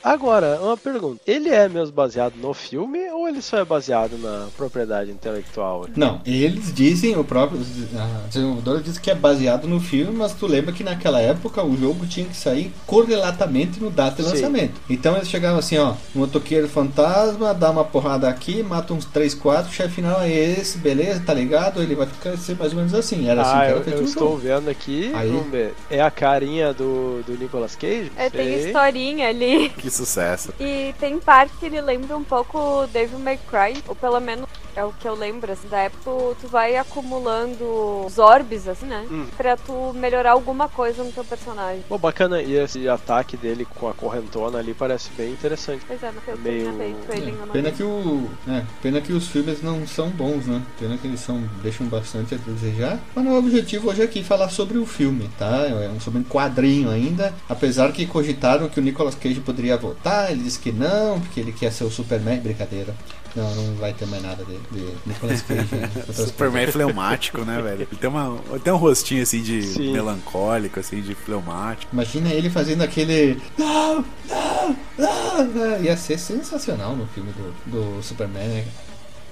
Agora, uma pergunta. Ele é mesmo baseado no filme ou ele só é baseado na propriedade intelectual? Não, eles dizem, o próprio a desenvolvedora diz que é baseado no filme, mas tu lembra que naquela época o jogo tinha que sair correlatamente no data de Sim. lançamento. Então eles chegavam assim, ó, motoqueiro fantasma, dá uma porrada aqui, mata uns 3, 4, o chefe final é esse, beleza, tá ligado? Ele vai ficar ser mais ou menos assim. Era assim ah, que era eu, feito eu estou jogo. vendo aqui. Aí. Vamos ver. É a carinha do, do Nicolas Cage? É, tem historinha ali. Que sucesso. E tem parte que ele lembra um pouco o Devil May Cry, ou pelo menos é o que eu lembro, assim, da época tu vai acumulando os orbes, assim, né? Hum. Pra tu melhorar alguma coisa no teu personagem. Pô, bacana. E esse ataque dele com a correntona ali parece bem interessante. Pois é, eu Meio- tinha feito ele em uma Pena vez. que, o, é, pena que os filmes não são bons, né? Pena que eles são, deixam bastante a desejar. Mas o objetivo hoje é aqui falar sobre o filme, tá? É um- sobre um quadrinho ainda. Apesar que cogitaram que o Nicolas Cage poderia voltar, ele disse que não, porque ele quer ser o Superman. Brincadeira. Não, não vai ter mais nada de, de Nicolas Cage. né? *laughs* Superman é fleumático, né, velho? Ele tem, uma, tem um rostinho assim de Sim. melancólico, assim, de fleumático. Imagina ele fazendo aquele. Não, não, não, não. Ia ser sensacional no filme do, do Superman, né?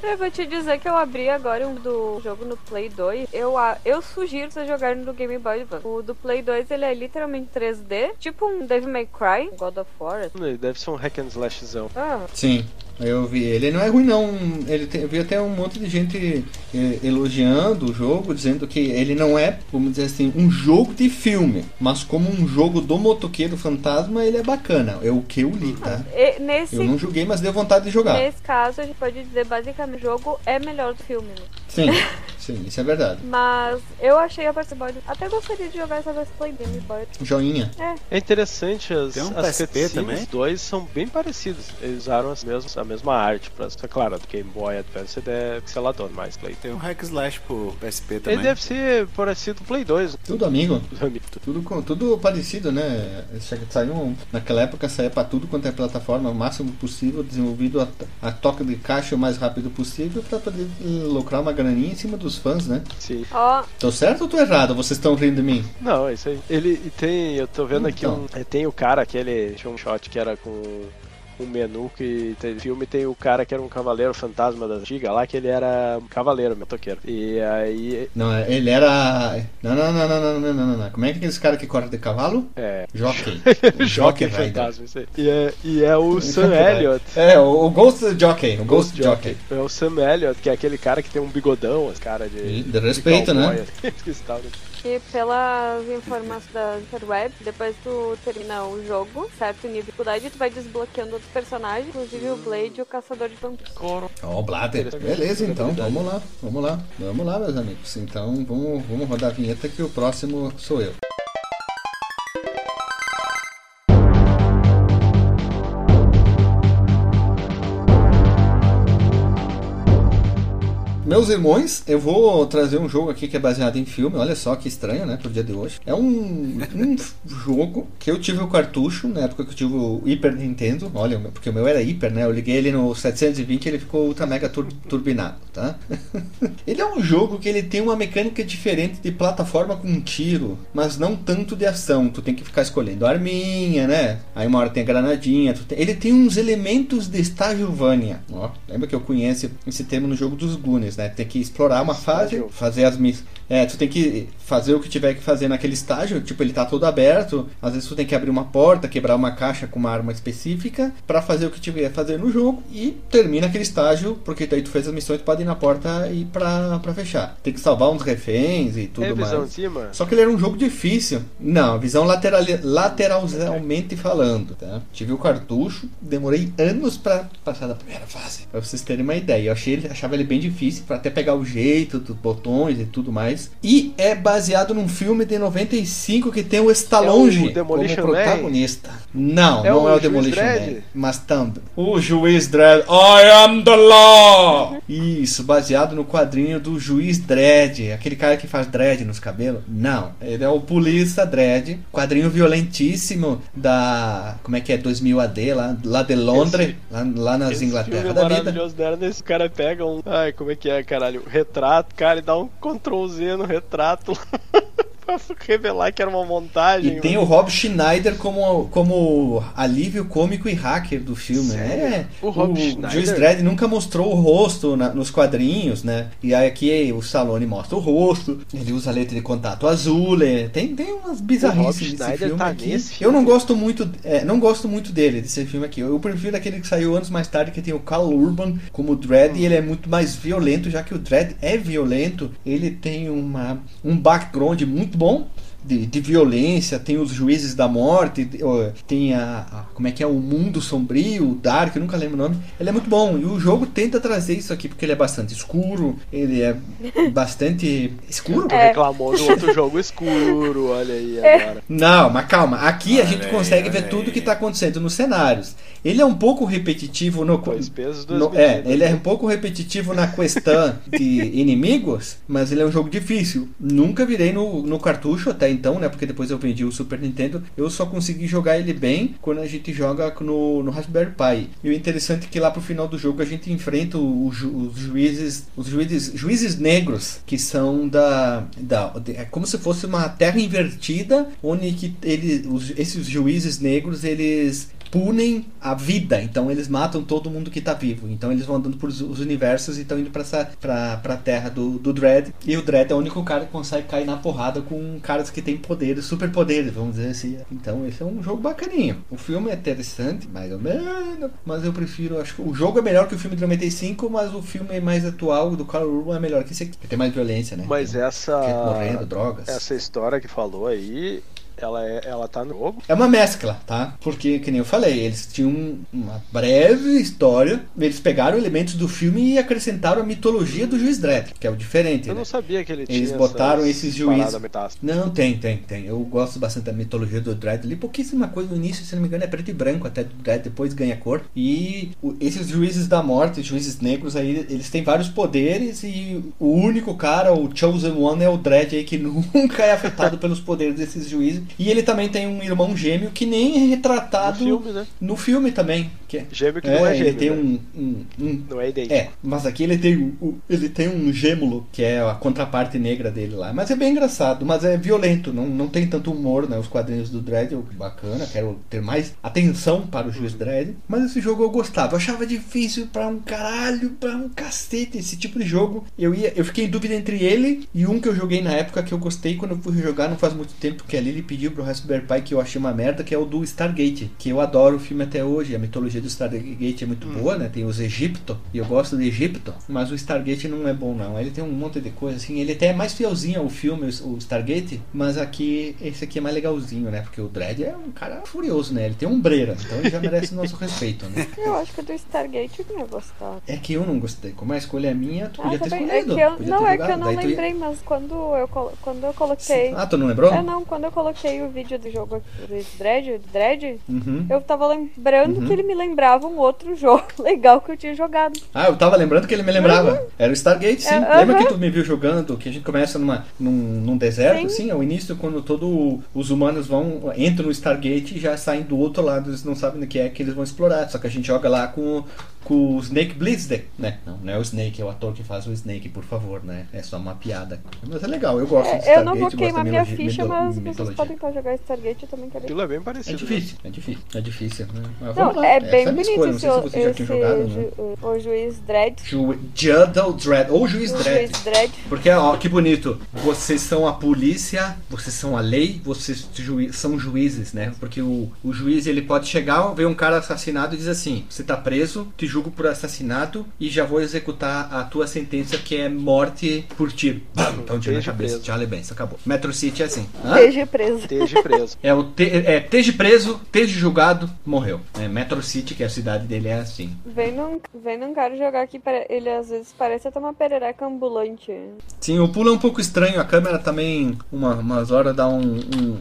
Eu vou te dizer que eu abri agora um do jogo no Play 2. Eu, a- eu sugiro você jogar no Game Boy Advance. O do Play 2 ele é literalmente 3D, tipo um Devil May Cry, God of War. Deve ser um hack and slashzão. Ah, Sim, eu vi. Ele não é ruim, não. Ele tem, eu vi até um monte de gente eh, elogiando o jogo, dizendo que ele não é, vamos dizer assim, um jogo de filme, mas como um jogo do motoqueiro fantasma, ele é bacana. É o que eu li, tá? e nesse, Eu não joguei, mas deu vontade de jogar. nesse caso a gente pode dizer basicamente o jogo é melhor do filme. Né? Sim, *laughs* sim, isso é verdade. Mas eu achei a parte boa. Até gostaria de jogar essa vez Play Game Boy. Joinha. É interessante, as, Tem um as PSP também? dois são bem parecidos. Eles usaram as mesmas, a mesma arte. Pra, é claro, do Game Boy Advance é pixelador, mais Play. Tem um hack slash pro PSP também. Ele deve ser parecido com o Play 2. Tudo amigo. amigo. Tudo, com- tudo parecido, né? Saiu, um- naquela época saía pra tudo quanto é plataforma, o máximo possível, desenvolvido a, a toca de caixa o mais rápido possível pra poder lucrar uma graninha em cima dos fãs, né? Sim. Ó, Tô certo ou tô errado? Vocês estão rindo de mim? Não, é isso aí. Ele tem, eu tô vendo aqui Então. um. é, Tem o cara, aquele. Tinha um shot que era com um menu que tem filme tem o cara que era um cavaleiro fantasma da antiga lá, que ele era um cavaleiro, meu toqueiro. E aí. Não, ele era. Não, não, não, não, não, não, não, não. Como é que é aqueles cara que corre de cavalo? É. Jockey. *laughs* Jockey fantasma, isso aí. E é, e é o Sam Elliott. É, o, o Ghost Jockey. O Ghost, Ghost Jockey. Jockey. É o Sam Elliott, que é aquele cara que tem um bigodão, as cara de. De respeito, de né? *laughs* Esqueci, tá, né? O tal dele. e pelas informações da interweb, depois tu termina o jogo, certo nível de dificuldade, tu vai desbloqueando outros personagens, inclusive o Blade e o Caçador de Vampiros. Coro. Ó, o Blader. Beleza, então, vamos lá, vamos lá, vamos lá, meus amigos. Então, vamos, vamos rodar a vinheta que o próximo sou eu. Meus irmãos, eu vou trazer um jogo aqui que é baseado em filme. Olha só que estranho, né? Pro dia de hoje. É um, um *laughs* jogo que eu tive o cartucho na época que eu tive o Hyper Nintendo. Olha, porque o meu era Hyper, né? Eu liguei ele no 720 e ele ficou ultra mega tur- turbinado, tá? *laughs* ele é um jogo que ele tem uma mecânica diferente de plataforma com tiro, mas não tanto de ação. Tu tem que ficar escolhendo arminha, né? Aí uma hora tem a granadinha. tem- Ele tem uns elementos de Stagevania. Ó, lembra que eu conheço esse termo no jogo dos Goonies, né? Tem que explorar uma fase, fazer as missões. É, tu tem que fazer o que tiver que fazer naquele estágio, tipo, ele tá todo aberto. Às vezes tu tem que abrir uma porta, quebrar uma caixa com uma arma específica pra fazer o que tiver que fazer no jogo e termina aquele estágio, porque daí tu fez as missões, tu pode ir na porta e pra, pra fechar. Tem que salvar uns reféns e tudo Tem visão mais. de cima? Só que ele era um jogo difícil. Não, visão lateral, lateralmente falando, tá? Tive o cartucho, demorei anos pra passar da primeira fase. Pra vocês terem uma ideia. Eu achei, achava ele bem difícil pra até pegar o jeito dos botões e tudo mais. E é baseado num filme de 95 que tem o Stallone É o como protagonista. Não, É não o é o Demolition? Man. Mas também. O Juiz Dredd. I am the law! Isso, baseado no quadrinho do Juiz Dredd. Aquele cara que faz dread nos cabelos. Não, ele é o Polícia Dredd. Quadrinho violentíssimo da. Como é que é? 2000 AD, lá, lá de Londres, Esse- lá, lá nas Esse Inglaterra da vida. maravilhoso dela, nesse cara pega um. Ai, como é que é, caralho? Retrato, cara, e dá um Ctrl Z no retrato *laughs* pra revelar que era uma montagem. E tem o Rob Schneider como, como alívio cômico e hacker do filme, né? O Rob o Schneider? Juiz Dredd nunca mostrou o rosto na- nos quadrinhos, né? E aí aqui o Stallone mostra o rosto, ele usa a letra de contato azul, é, tem, tem umas O Rob bizarrices nesse Schneider filme tá aqui. nesse Eu filme? não gosto muito, é, não gosto muito dele, desse filme aqui. Eu prefiro aquele que saiu anos mais tarde, que tem o Carl Urban como Dredd, e ele é muito mais violento, já que o Dredd é violento, ele tem uma, um background muito muito bom de, de, violência, tem os juízes da morte, tem a, a, como é que é o mundo sombrio, o Dark, eu nunca lembro o nome. Ele é muito bom e o jogo tenta trazer isso aqui porque ele é bastante escuro, ele é *laughs* bastante escuro. É. reclamou do outro jogo escuro, olha aí é. agora. Não, mas calma, aqui a gente consegue ver tudo que está acontecendo nos cenários. Ele é um pouco repetitivo no, no é, ele é um pouco repetitivo na questão de *laughs* inimigos, mas ele é um jogo difícil. Nunca virei no, no cartucho até então, né? Porque depois eu vendi o Super Nintendo. Eu só consegui jogar ele bem quando a gente joga no, no Raspberry Pi. E o interessante é que lá pro final do jogo a gente enfrenta os, os juízes, os juízes, juízes negros que são da, da é como se fosse uma terra invertida, onde que ele, os, esses juízes negros eles punem a vida. Então eles matam todo mundo que tá vivo. Então eles vão andando por os universos e estão indo pra, essa, pra, pra terra do, do Dredd. E o Dredd é o único cara que consegue cair na porrada com caras que têm poderes, superpoderes, vamos dizer assim. Então esse é um jogo bacaninho. O filme é interessante, mais ou menos. Mas eu prefiro, acho que o jogo é melhor que o filme de 95, mas o filme mais atual do Carl Urban é melhor que esse aqui. Tem mais violência, né? Mas tem essa. Morrendo, drogas. Essa história que falou aí ela, é, ela tá no jogo? É uma mescla, tá? Porque, que nem eu falei, eles tinham uma breve história, eles pegaram elementos do filme e acrescentaram a mitologia do juiz Dredd, que é o diferente. Eu né? não sabia que ele eles tinha. Eles botaram esses juízes. Não, tem, tem, tem. Eu gosto bastante da mitologia do Dredd ali. Pouquíssima coisa no início, se não me engano, é preto e branco, até do Dredd depois ganha cor. E esses juízes da morte, juízes negros aí, eles têm vários poderes e o único cara, o Chosen One, é o Dredd aí que *laughs* nunca é afetado pelos poderes desses juízes. E ele também tem um irmão gêmeo que nem é retratado no filme, né? no filme também. Que é, gêmeo que é, não é gêmeo. Ele tem né? um, um, um, Não é idêntico. É, mas aqui ele tem, um, ele tem um gêmulo, que é a contraparte negra dele lá. Mas é bem engraçado, mas é violento, não, não tem tanto humor, né? Os quadrinhos do Dredd, bacana, quero ter mais atenção para o juiz Dredd. Mas esse jogo eu gostava, eu achava difícil para um caralho, para um cacete esse tipo de jogo. Eu ia, eu fiquei em dúvida entre ele e um que eu joguei na época que eu gostei quando eu fui jogar, não faz muito tempo, que ali ele pediu pro Raspberry Pi que eu achei uma merda, que é o do Stargate, que eu adoro o filme até hoje. A mitologia do Stargate é muito hum. boa, né? Tem os Egipto, e eu gosto de Egipto, mas o Stargate não é bom, não. Ele tem um monte de coisa, assim. Ele até é mais fielzinho ao filme, o Stargate, mas aqui, esse aqui é mais legalzinho, né? Porque o Dredd é um cara furioso, né? Ele tem um breira, então ele já merece o nosso respeito, né? *laughs* Eu acho que do Stargate eu ia gostar. É que eu não gostei. Como a escolha é minha, tu ah, podia ter também. escolhido. É que eu, não, é que eu não Daí lembrei, ia... mas quando eu, quando eu coloquei. Sim. Ah, tu não lembrou? É, não, quando eu coloquei o vídeo do jogo do Dredd, Dredd uhum. eu tava lembrando uhum. que ele me lembrava um outro *laughs* jogo legal que eu tinha jogado. Ah, eu tava lembrando que ele me lembrava. Uhum. Era o Stargate, sim. É, Lembra que tu me viu jogando, que a gente começa numa, num, num deserto, sim. sim, é o início quando todos os humanos vão, entram no Stargate e já saem do outro lado, eles não sabem o que é que eles vão explorar. Só que a gente joga lá com, com o Snake Plissken, né? Não, não é o Snake, é o ator que faz o Snake, por favor, né? É só uma piada. Mas é legal, eu gosto é, de Stargate. Eu não vou queimar minha ficha, mas vocês podem para jogar Stargate, eu também quero. Aquilo é bem parecido. É difícil, né? é difícil, é difícil. Né? Mas não, é bem bonito escolha. esse, não sei se você já tinha jogado, né? o juiz Dredd. Ju Juddle Dredd, ou juiz o Dredd. Juiz Dredd. Porque, ó, que bonito. Vocês são a polícia, vocês são a lei, vocês ju são juízes, né? Porque o, o juiz, ele pode chegar, ver um cara assassinado e dizer assim, você tá preso, te julgo por assassinato e já vou executar a tua sentença que é morte por tiro. Então tiro na cabeça, tchau, bem, isso acabou. Metro City é assim. Esteja preso. Esteja preso. *laughs* É o te, é, esteja preso, esteja julgado, morreu. É, Metro City, que é a cidade dele, é assim. Vem num, vem num cara jogar aqui, ele às vezes parece até uma perereca ambulante. Sim, o pulo é um pouco estranho, a câmera também, uma, umas horas dá um, um,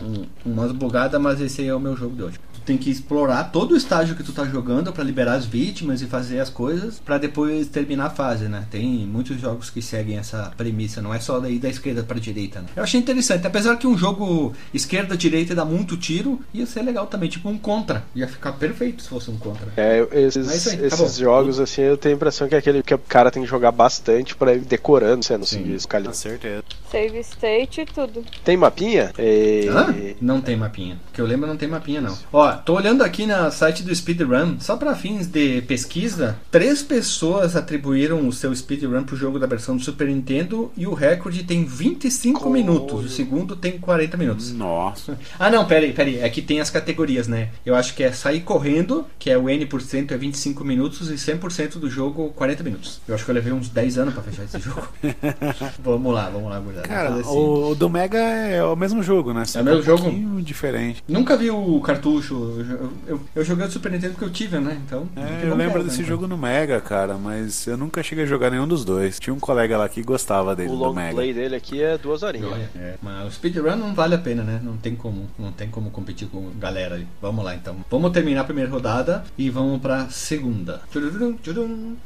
um, umas bugadas, mas esse aí é o meu jogo de hoje tem que explorar todo o estágio que tu tá jogando para liberar as vítimas e fazer as coisas para depois terminar a fase, né? Tem muitos jogos que seguem essa premissa, não é só daí da esquerda para direita, né? Eu achei interessante, apesar que um jogo esquerda direita dá muito tiro, ia ser legal também, tipo um contra, ia ficar perfeito se fosse um contra. É, esses, aí, esses jogos assim, eu tenho a impressão que é aquele que o cara tem que jogar bastante para ir decorando, sendo assim, diz, Com certeza. Save state e tudo. Tem mapinha? E... Hã? Não tem mapinha. Que eu lembro não tem mapinha não. Ó, Ó, tô olhando aqui no site do Speedrun, só para fins de pesquisa, três pessoas atribuíram o seu Speedrun pro jogo da versão do Super Nintendo e o recorde tem 25 Como? minutos, o segundo tem 40 minutos. Nossa. Ah, não, peraí, peraí. É que tem as categorias, né? Eu acho que é sair correndo, que é o N% é 25 minutos e 100% do jogo 40 minutos. Eu acho que eu levei uns 10 anos pra fechar esse *laughs* jogo. vamos lá, vamos lá, guardar. Cara, assim. o, do Mega é o mesmo jogo, né? Só É o mesmo um jogo? pouquinho diferente. Nunca vi o cartucho. Eu, eu, eu joguei o Super Nintendo porque eu tive, né? Então. É, eu lembro desse né? jogo no Mega, cara, mas eu nunca cheguei a jogar nenhum dos dois. Tinha um colega lá que gostava dele O do long Mega. play dele aqui é duas horinhas. É, mas o speedrun não vale a pena, né? Não tem como, não tem como competir com galera ali. Vamos lá então. Vamos terminar a primeira rodada e vamos pra segunda. Tchururum, tchurum.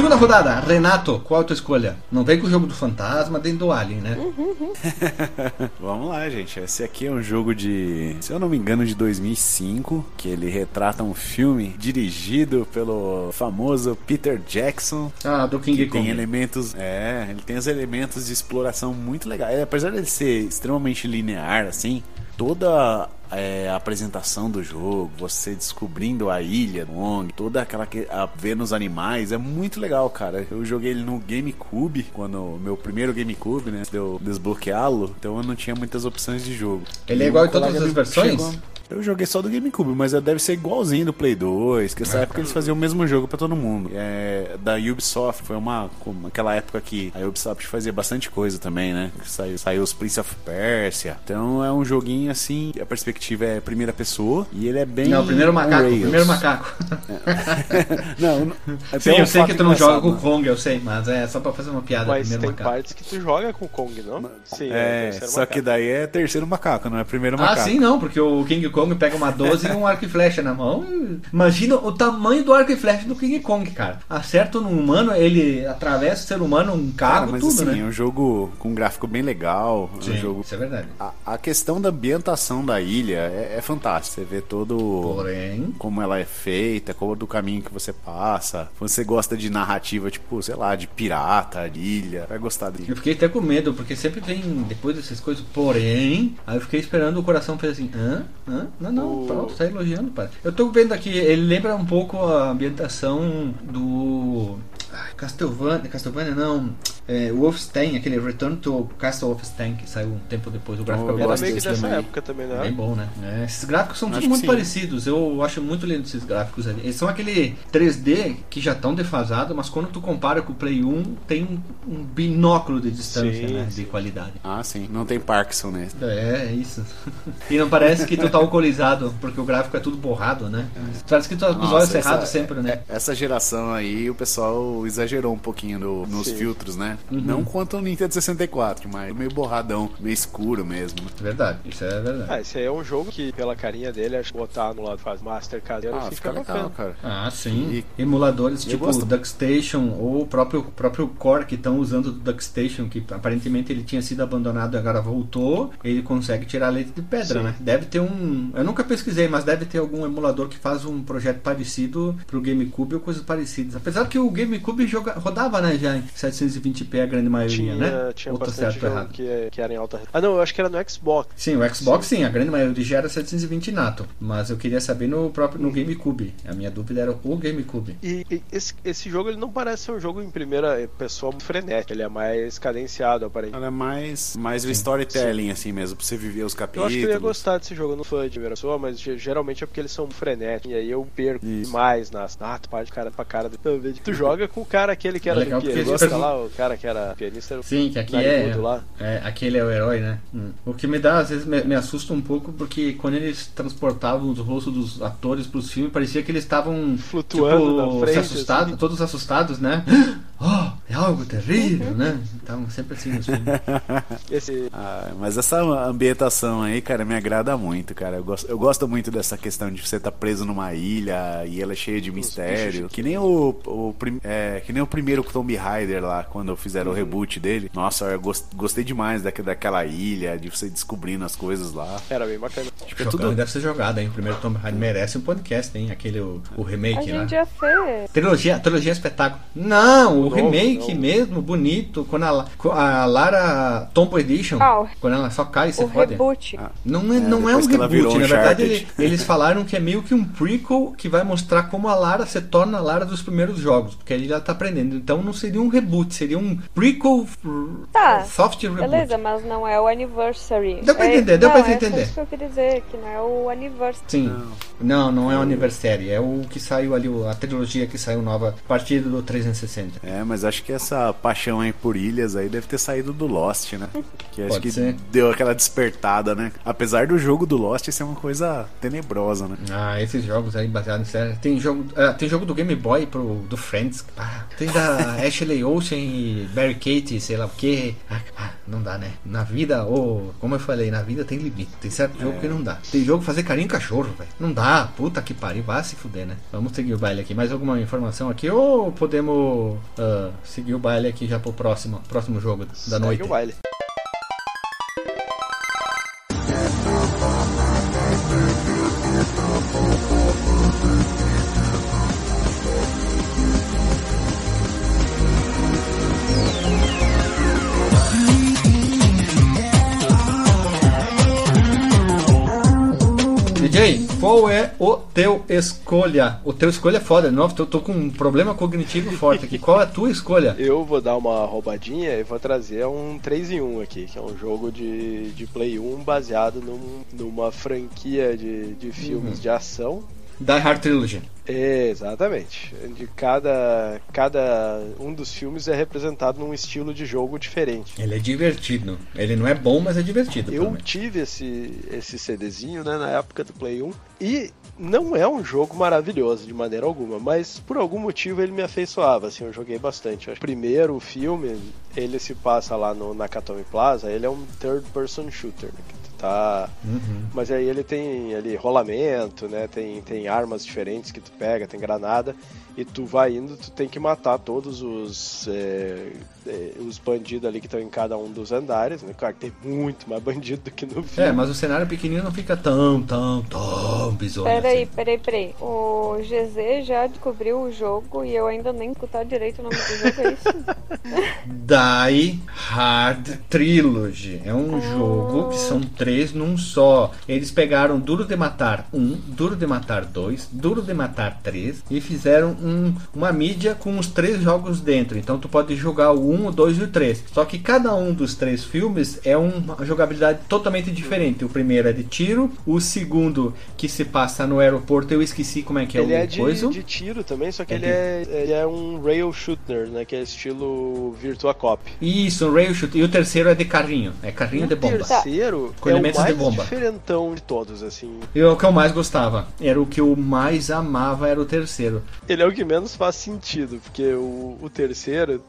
Segunda rodada, Renato, qual a tua escolha? Não vem com o jogo do fantasma, nem do Alien, né? *laughs* Vamos lá, gente. Esse aqui é um jogo de, se eu não me engano, de 2005, que ele retrata um filme dirigido pelo famoso Peter Jackson. Ah, do King que tem Kong. elementos, é, ele tem os elementos de exploração muito legais. Apesar dele ser extremamente linear, assim, toda é, a apresentação do jogo, você descobrindo a ilha, Wong, toda aquela que a, vendo os animais, é muito legal, cara. Eu joguei ele no GameCube, quando meu primeiro GameCube, né, deu desbloqueá-lo, então eu não tinha muitas opções de jogo. Ele é igual em todas as versões? chegou- eu joguei só do GameCube, mas deve ser igualzinho do Play 2, que nessa Ah, época eles faziam o mesmo jogo pra todo mundo. É, da Ubisoft, foi uma como aquela época que a Ubisoft fazia bastante coisa também, né? Saiu, saiu os Prince of Persia. Então é um joguinho assim, a perspectiva é primeira pessoa e ele é bem Não, o primeiro macaco, rails. primeiro macaco. *laughs* não, não, Sim, tem um eu sei que tu não joga com o né? Kong, eu sei, mas é só pra fazer uma piada Mas primeiro tem macaco. partes que tu joga com o Kong, não? Sim, É, o terceiro só que macaco. daí é terceiro macaco, não é primeiro Ah, macaco. sim, não, porque o King Kong pega uma 12 e um arco e flecha na mão. Imagina o tamanho do arco e flecha do King Kong, cara. Acerta no humano, ele atravessa o ser humano, um Cara, carro, mas tudo, assim, né? é um jogo com um gráfico bem legal, é um jogo Isso é verdade. A, a questão da ambientação da ilha é, é fantástica. Você vê todo Porém, como ela é feita, como do caminho que você passa. Você gosta de narrativa, tipo, sei lá, de pirata, de ilha, vai gostar de. eu fiquei até com medo, porque sempre vem depois dessas coisas, porém, aí eu fiquei esperando o coração fez assim, hã? Hã? Não, não, O- pronto, tá elogiando, pai. Eu tô vendo aqui, ele lembra um pouco a ambientação do. Ai, Castlevania, Castlevania não, é, Wolfenstein, aquele Return to Castle Wolfenstein que saiu um tempo depois, o gráfico Eu é Era gosto meio que dessa também. época também, É né? bem bom, né? É, esses gráficos são Acho muito sim. parecidos. Eu acho muito lindo esses gráficos ali. Eles são aquele 3D que já estão defasados, mas quando tu compara com o Play 1, tem um, um binóculo de distância, Sim, né? sim. De qualidade. Ah, sim, não tem Parkinson nesse. É, é isso. *laughs* e não parece que tu tá alcoolizado, porque o gráfico é tudo borrado, né? Parece que tu tá com os olhos cerrados sempre, né? é- Essa geração aí, o pessoal exagerou um pouquinho no- nos Sim. filtros, né? Uhum. Não quanto o Nintendo 64, mas meio borradão, meio escuro mesmo. Verdade, isso é verdade. Ah, esse aí é um jogo que, pela carinha dele, acho que botar no lado faz Master caseiro Ah, fica, fica legal, cara. Ah, sim. E- Emuladores tipo gosto- o DuckStation ou o próprio, próprio Core que estão usando do DuckStation, que aparentemente ele tinha sido abandonado e agora voltou, ele consegue tirar leite de pedra, Sim. né? Deve ter um. Eu nunca pesquisei, mas deve ter algum emulador que faz um projeto parecido pro GameCube ou coisas parecidas. Apesar que o GameCube joga, rodava, né, já em 720p a grande maioria, Tinha, né? tinha ou tô bastante certo jogo errado? que, que era em alta Ah, não, eu acho que era no Xbox. Sim, o Xbox sim, a grande maioria já era 720 nato, mas eu queria saber no próprio no GameCube. A minha dúvida era o GameCube. E, e esse, esse jogo ele não parece ser um jogo em primeira pessoa muito frenético, ele é mais cadenciado, aparentemente. Ela é mais, mais o storytelling, assim mesmo, pra você viver os Eu capítulos. acho que eu ia gostar desse jogo, eu não sou de primeira pessoa, mas ge- geralmente é porque eles são frenéticos, e aí eu perco Isso. demais nas. Ah, tu parte cara pra cara. *laughs* Tu joga com o cara aquele que era É legal do porque pianista eles- lá, o cara que era pianista. era o Sim, que aqui é, lá. é. Aquele é o herói, né? Hum. O que me dá, às vezes, me, me assusta um pouco, porque quando eles transportavam os rostos dos atores pros filmes, parecia que eles estavam Flutuando tipo, na frente, se assustados, assim. todos assustados, né? *gasps* Oh, é algo terrível, né? Então, sempre assim nos *laughs* filmes. Esse, Ah, mas essa ambientação aí, cara, me agrada muito, cara. Eu gosto, eu gosto muito dessa questão de você estar preso numa ilha e ela é cheia de mistério. Que nem o, o, prim- é, que nem o primeiro Tomb Raider lá, quando fizeram o reboot dele. Nossa, eu gos- gostei demais daque- daquela ilha, de você descobrindo as coisas lá. era bem bacana. Tipo, é tudo. deve ser jogado, hein? O primeiro Tomb Raider merece um podcast, hein? Aquele, o, o A remake lá. gente já fez. Trilogia, trilogia é espetáculo. Não, o novo, remake não. mesmo, bonito. Quando a, a Lara Tomb Edition, Ah, o- quando ela só cai e O fode. reboot. Não é, É, não é um reboot, na verdade ele- eles falaram que é meio que um prequel que vai mostrar como a Lara se torna a Lara dos primeiros jogos, porque aí ela tá aprendendo. Então não seria um reboot, seria um prequel Tá, soft reboot. Beleza, mas não é o anniversary. Deu pra É- entender, deu não, pra é entender. isso que eu queria dizer, que não é o anniversary. Sim. Não, não é o Anniversary, é o que saiu ali, a trilogia que saiu nova a partir do 360. É, mas acho que essa paixão aí por ilhas aí deve ter saído do Lost, né? Que acho Pode que ser. deu aquela despertada, né? Apesar do jogo do Lost ser uma coisa tenebrosa, né? Ah, esses jogos aí baseados em série. Tem jogo, ah, tem jogo do Game Boy pro, do Friends. Ah, tem da *laughs* Ashley Olsen e Barry Kate, sei lá o que. Ah, ah, não dá, né? Na vida, ou como eu falei, na vida tem limite. Tem certo jogo que não dá. Tem jogo fazer carinho em cachorro, velho. Não dá. Puta que pariu. Vai se fuder, né? Vamos seguir o baile aqui. Mais alguma informação aqui? Ou podemos ah, seguir o baile aqui já pro próximo, próximo jogo da Segue noite? o baile. Qual é o teu escolha? O teu escolha é foda, novo, eu tô com um problema cognitivo forte aqui. Qual é a tua escolha? Eu vou dar uma roubadinha e vou trazer um 3 em 1 aqui, que é um jogo de, de Play 1 baseado num- numa franquia de, de filmes de ação. Die Hard Trilogy. Exatamente. De cada, cada um dos filmes é representado num estilo de jogo diferente. Ele é divertido. Ele não é bom, mas é divertido. Eu tive esse, esse CDzinho né, na época do Play 1 e não é um jogo maravilhoso de maneira alguma, mas por algum motivo ele me afeiçoava, assim, eu joguei bastante. Que Primeiro, o filme, ele se passa lá no Nakatomi Plaza, ele é um third person shooter, né, tá... Uhum. Mas aí ele tem ali rolamento, né, tem, tem armas diferentes que tu pega, tem granada, e tu vai indo, tu tem que matar todos os, é, os bandidos ali que estão em cada um dos andares, né, claro que tem muito mais bandido do que no filme. É, mas o cenário pequenininho não fica tão, tão, tão bizonho Peraí, assim. peraí, peraí. O GZ já descobriu o jogo e eu ainda nem escutar direito o nome do jogo, é isso? *laughs* Die Hard Trilogy. É um jogo que são três num só. Eles pegaram Duro de Matar 1, Duro de Matar 2, Duro de Matar 3 e fizeram um- uma mídia com os três jogos dentro. Então tu pode jogar o 1, o 2 e o 3. Só que cada um dos três filmes é uma jogabilidade totalmente diferente. O primeiro é de tiro, o segundo que se passa no aeroporto, eu esqueci como é que é ele o é de, coisa. de tiro também, só que É ele, de- é, ele é um rail shooter, né? Que é estilo Virtua Cop. Isso, um rail shoot. E o terceiro é de carrinho. É carrinho de o bomba. terceiro Com é o elementos de mais bomba. diferentão de todos, assim. E o que eu mais gostava. Era o que eu mais amava, era o terceiro. Ele é o que menos faz sentido, porque o, o terceiro,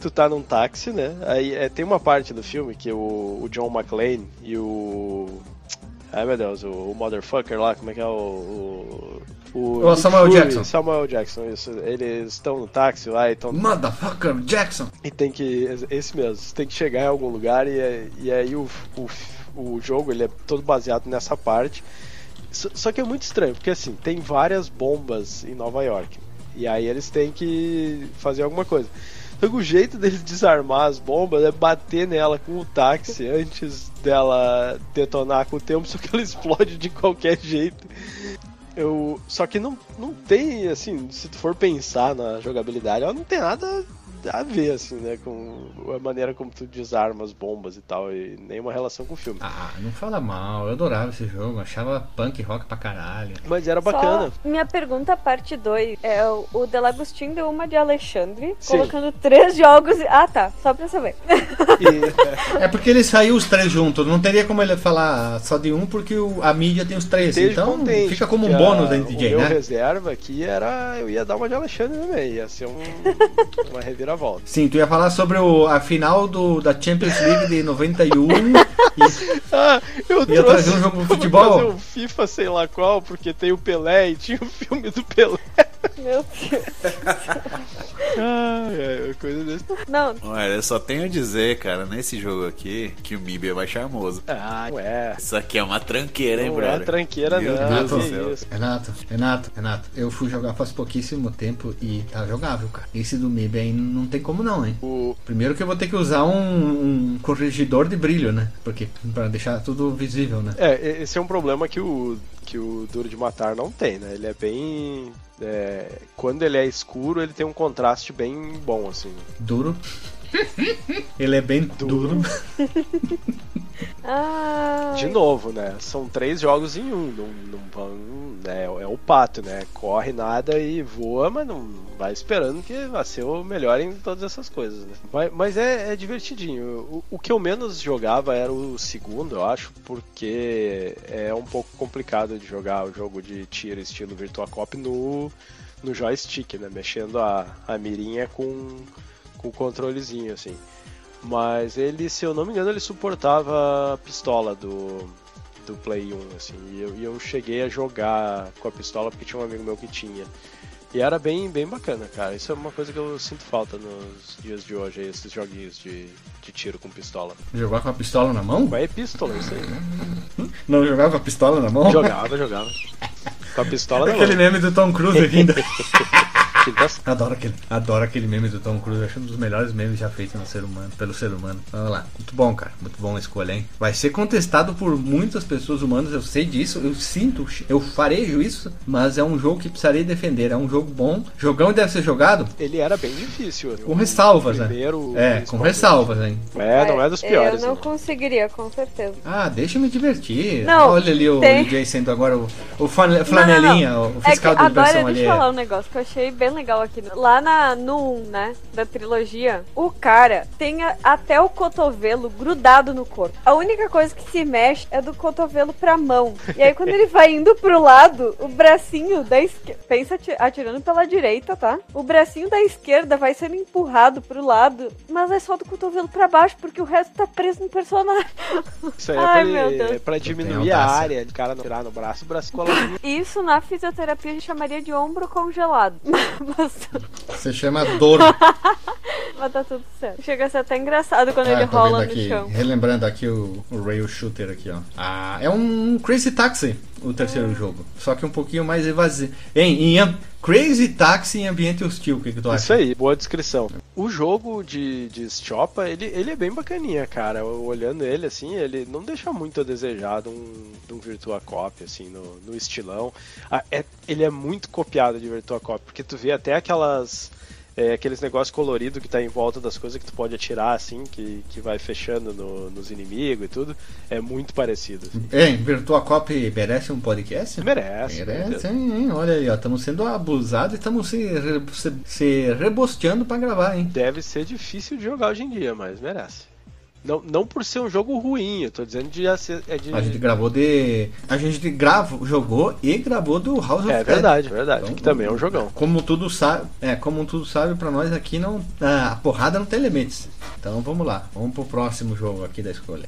tu tá num táxi, né? Aí é, tem uma parte do filme que o, o John McClane e o. Ai meu Deus, o, o motherfucker lá, como é que é o. O, O Nick Samuel Jackson. Samuel Jackson, isso. Eles estão no táxi lá e estão Motherfucker Jackson. E tem que. Esse mesmo, tem que chegar em algum lugar e, e aí o, o, o jogo ele é todo baseado nessa parte. Só que é muito estranho, porque assim, tem várias bombas em Nova York. E aí eles têm que fazer alguma coisa. Só que o jeito deles desarmar as bombas é bater nela com o táxi antes dela detonar com o tempo, só que ela explode de qualquer jeito. Eu, só que não, não tem, assim, se tu for pensar na jogabilidade, ela não tem nada a ver, assim, né, com a maneira como tu desarma as bombas e tal, e nenhuma relação com o filme. Ah, não fala mal. Eu adorava esse jogo. Achava punk rock pra caralho. Mas era bacana. Só minha pergunta, parte 2. É, o- o Delagostin deu uma de Alexandre, Sim. colocando três jogos. e- Ah, tá. Só pra saber. E *laughs* É porque ele saiu os três juntos. Não teria como ele falar só de um, porque o- a mídia tem os três. esteja então contente, fica como um bônus a- da DJ, o meu né? reserva aqui era. Eu ia dar uma de Alexandre também, ia ser um, *laughs* uma reviravolta. Volta. Sim, tu ia falar sobre o, a final do, da Champions League de 91 e *laughs* Ah, eu Ia trazer um jogo de futebol? trazer um FIFA sei lá qual, porque tem o Pelé e tinha o filme do Pelé. Meu Deus. *laughs* Ah, é, coisa desse. Não, Olha, eu só tenho a dizer, cara, nesse jogo aqui, que o MIB é mais charmoso. Ah, ué. Isso aqui é uma tranqueira, hein, Não é brother? tranqueira, Meu não. Deus que céu. isso. Renato, Renato, Renato, eu fui jogar faz pouquíssimo tempo e tá jogável, cara. Esse do MIB aí não tem como não, hein? O, Primeiro que eu vou ter que usar um, um corrigidor de brilho, né? Porque para deixar tudo visível, né? é, esse é um problema que o, que o Duro de Matar não tem, né? Ele é bem. É, quando ele é escuro, ele tem um contraste bem bom, assim. Duro. Ele é bem duro. *laughs* De novo, né? São três jogos em um. Não, não vão, né? É o pato, né? Corre nada e voa, mas não vai esperando que vai ser o melhor em todas essas coisas, né? Mas, mas é, é divertidinho. O, o que eu menos jogava era o segundo, eu acho, porque é um pouco complicado de jogar o jogo de tiro estilo Virtua Cop no, no joystick, né? Mexendo a, a mirinha com, com o controlezinho, assim. Mas ele, se eu não me engano, ele suportava a pistola do, do Play 1, assim. E eu, e eu cheguei a jogar com a pistola porque tinha um amigo meu que tinha. E era bem, bem bacana, cara. Isso é uma coisa que eu sinto falta nos dias de hoje, esses joguinhos de, de tiro com pistola. Jogar com a pistola na mão? Mas é pistola, isso aí. *laughs* Não jogava com a pistola na mão? Jogava, jogava. *laughs* Com a pistola na Aquele mão. meme do Tom Cruise *laughs* rindo. Quinta- Adoro aquele, adoro aquele meme do Tom Cruise. Acho um dos melhores memes já feitos no ser humano, pelo ser humano. Vamos lá. Muito bom, cara. Muito bom a escolha, hein? Vai ser contestado por muitas pessoas humanas. Eu sei disso. Eu sinto, eu farejo isso. Mas é um jogo que precisaria defender. É um jogo bom. Jogão deve ser jogado Ele era bem difícil. com ressalvas, né? É, com ressalvas, hein? É, não é dos piores. Eu não né? conseguiria, com certeza. Ah, deixa eu me divertir. Não, Olha ali o tem- DJ sendo agora o, o flan- flanelinha, Não, não, não. o fiscal é que de agora, diversão deixa eu ali. falar um negócio que eu achei bem legal aqui. Lá na, no 1, né, da trilogia, o cara tem a- até o cotovelo grudado no corpo. A única coisa que se mexe é do cotovelo pra mão. E aí quando ele vai indo pro lado, o bracinho da esquerda... Pensa ati- atirando pela direita, tá? O bracinho da esquerda vai sendo empurrado pro lado, mas é só do cotovelo pra baixo, porque o resto tá preso no personagem. Isso aí é, Ai, pra, meu ele- Deus. é pra diminuir a área, de cara não tirar no braço, o braço cola Isso na fisioterapia a gente chamaria de ombro congelado. Você chama dor. *laughs* Mas tá tudo certo. Chega a ser até engraçado quando Ah, ele rola no aqui, chão. relembrando aqui o, o Rail Shooter aqui, ó. Ah, é um Crazy Taxi, o terceiro jogo. Só que um pouquinho mais evasivo. Em, Crazy Taxi em ambiente hostil, o que, que tu acha? Isso aí, boa descrição. O jogo de, de Stiopa, ele, ele é bem bacaninha, cara. Olhando ele, assim, ele não deixa muito a desejar de um, de um Virtua Cop, assim, no, no estilão. Ah, é, ele é muito copiado de Virtua Cop, porque tu vê até aquelas... é, aqueles negócios coloridos que tá em volta das coisas que tu pode atirar, assim, que, que vai fechando no- nos inimigos e tudo. É muito parecido. assim. Hein, Virtua Cop merece um podcast? Merece. Merece, hein, hein? Olha aí, ó. Estamos sendo abusados e estamos se, se, se rebosteando pra gravar, hein? Deve ser difícil de jogar hoje em dia, mas merece. Não, não por ser um jogo ruim, eu tô dizendo de, é de A gente gravou de. A gente gravou, jogou e gravou do House of É Dead. verdade, verdade. Então, que também é um jogão. Como tudo sabe, é, como tudo sabe, pra nós aqui não. A porrada não tem limites. Então vamos lá, vamos pro próximo jogo aqui da escolha.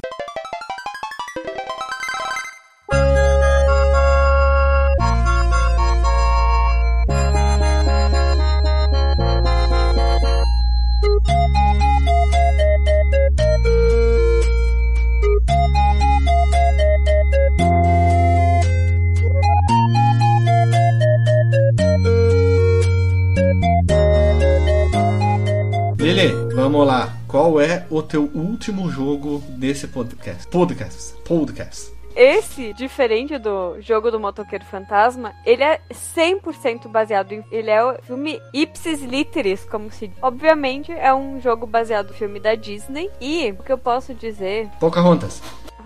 Vamos lá. Qual é o teu último jogo desse podcast? Podcast. Podcast. Esse, diferente do jogo do Motoqueiro Fantasma, ele é 100% baseado em. Ele é o filme ipsis literis, como se. Obviamente, é um jogo baseado no filme da Disney. E o que eu posso dizer. Pocahontas.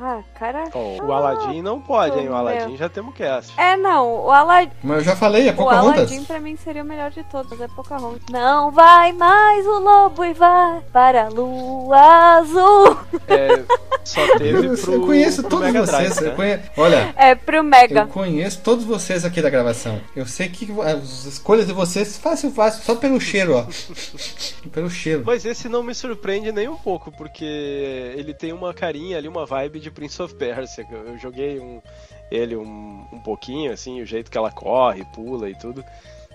Ah, cara. Ó, o Aladdin não pode, hein? O meu. Aladdin já temos cast. É, não, o Aladdin. Mas eu já falei, é O Pocahontas. Aladdin pra mim seria o melhor de todos, é Pocahontas. Não vai mais o lobo e vai para a lua azul. É, só teve Eu, pro. eu conheço pro todos Mega vocês. Drive, né? conhe- Olha, É pro Mega. eu conheço todos vocês aqui da gravação. Eu sei que as escolhas de vocês, fácil, fácil, só pelo cheiro, ó. *laughs* pelo cheiro. Mas esse não me surpreende nem um pouco, porque ele tem uma carinha ali, uma vibe de Prince of Persia. Eu joguei um, ele um, um pouquinho, assim, o jeito que ela corre, pula e tudo.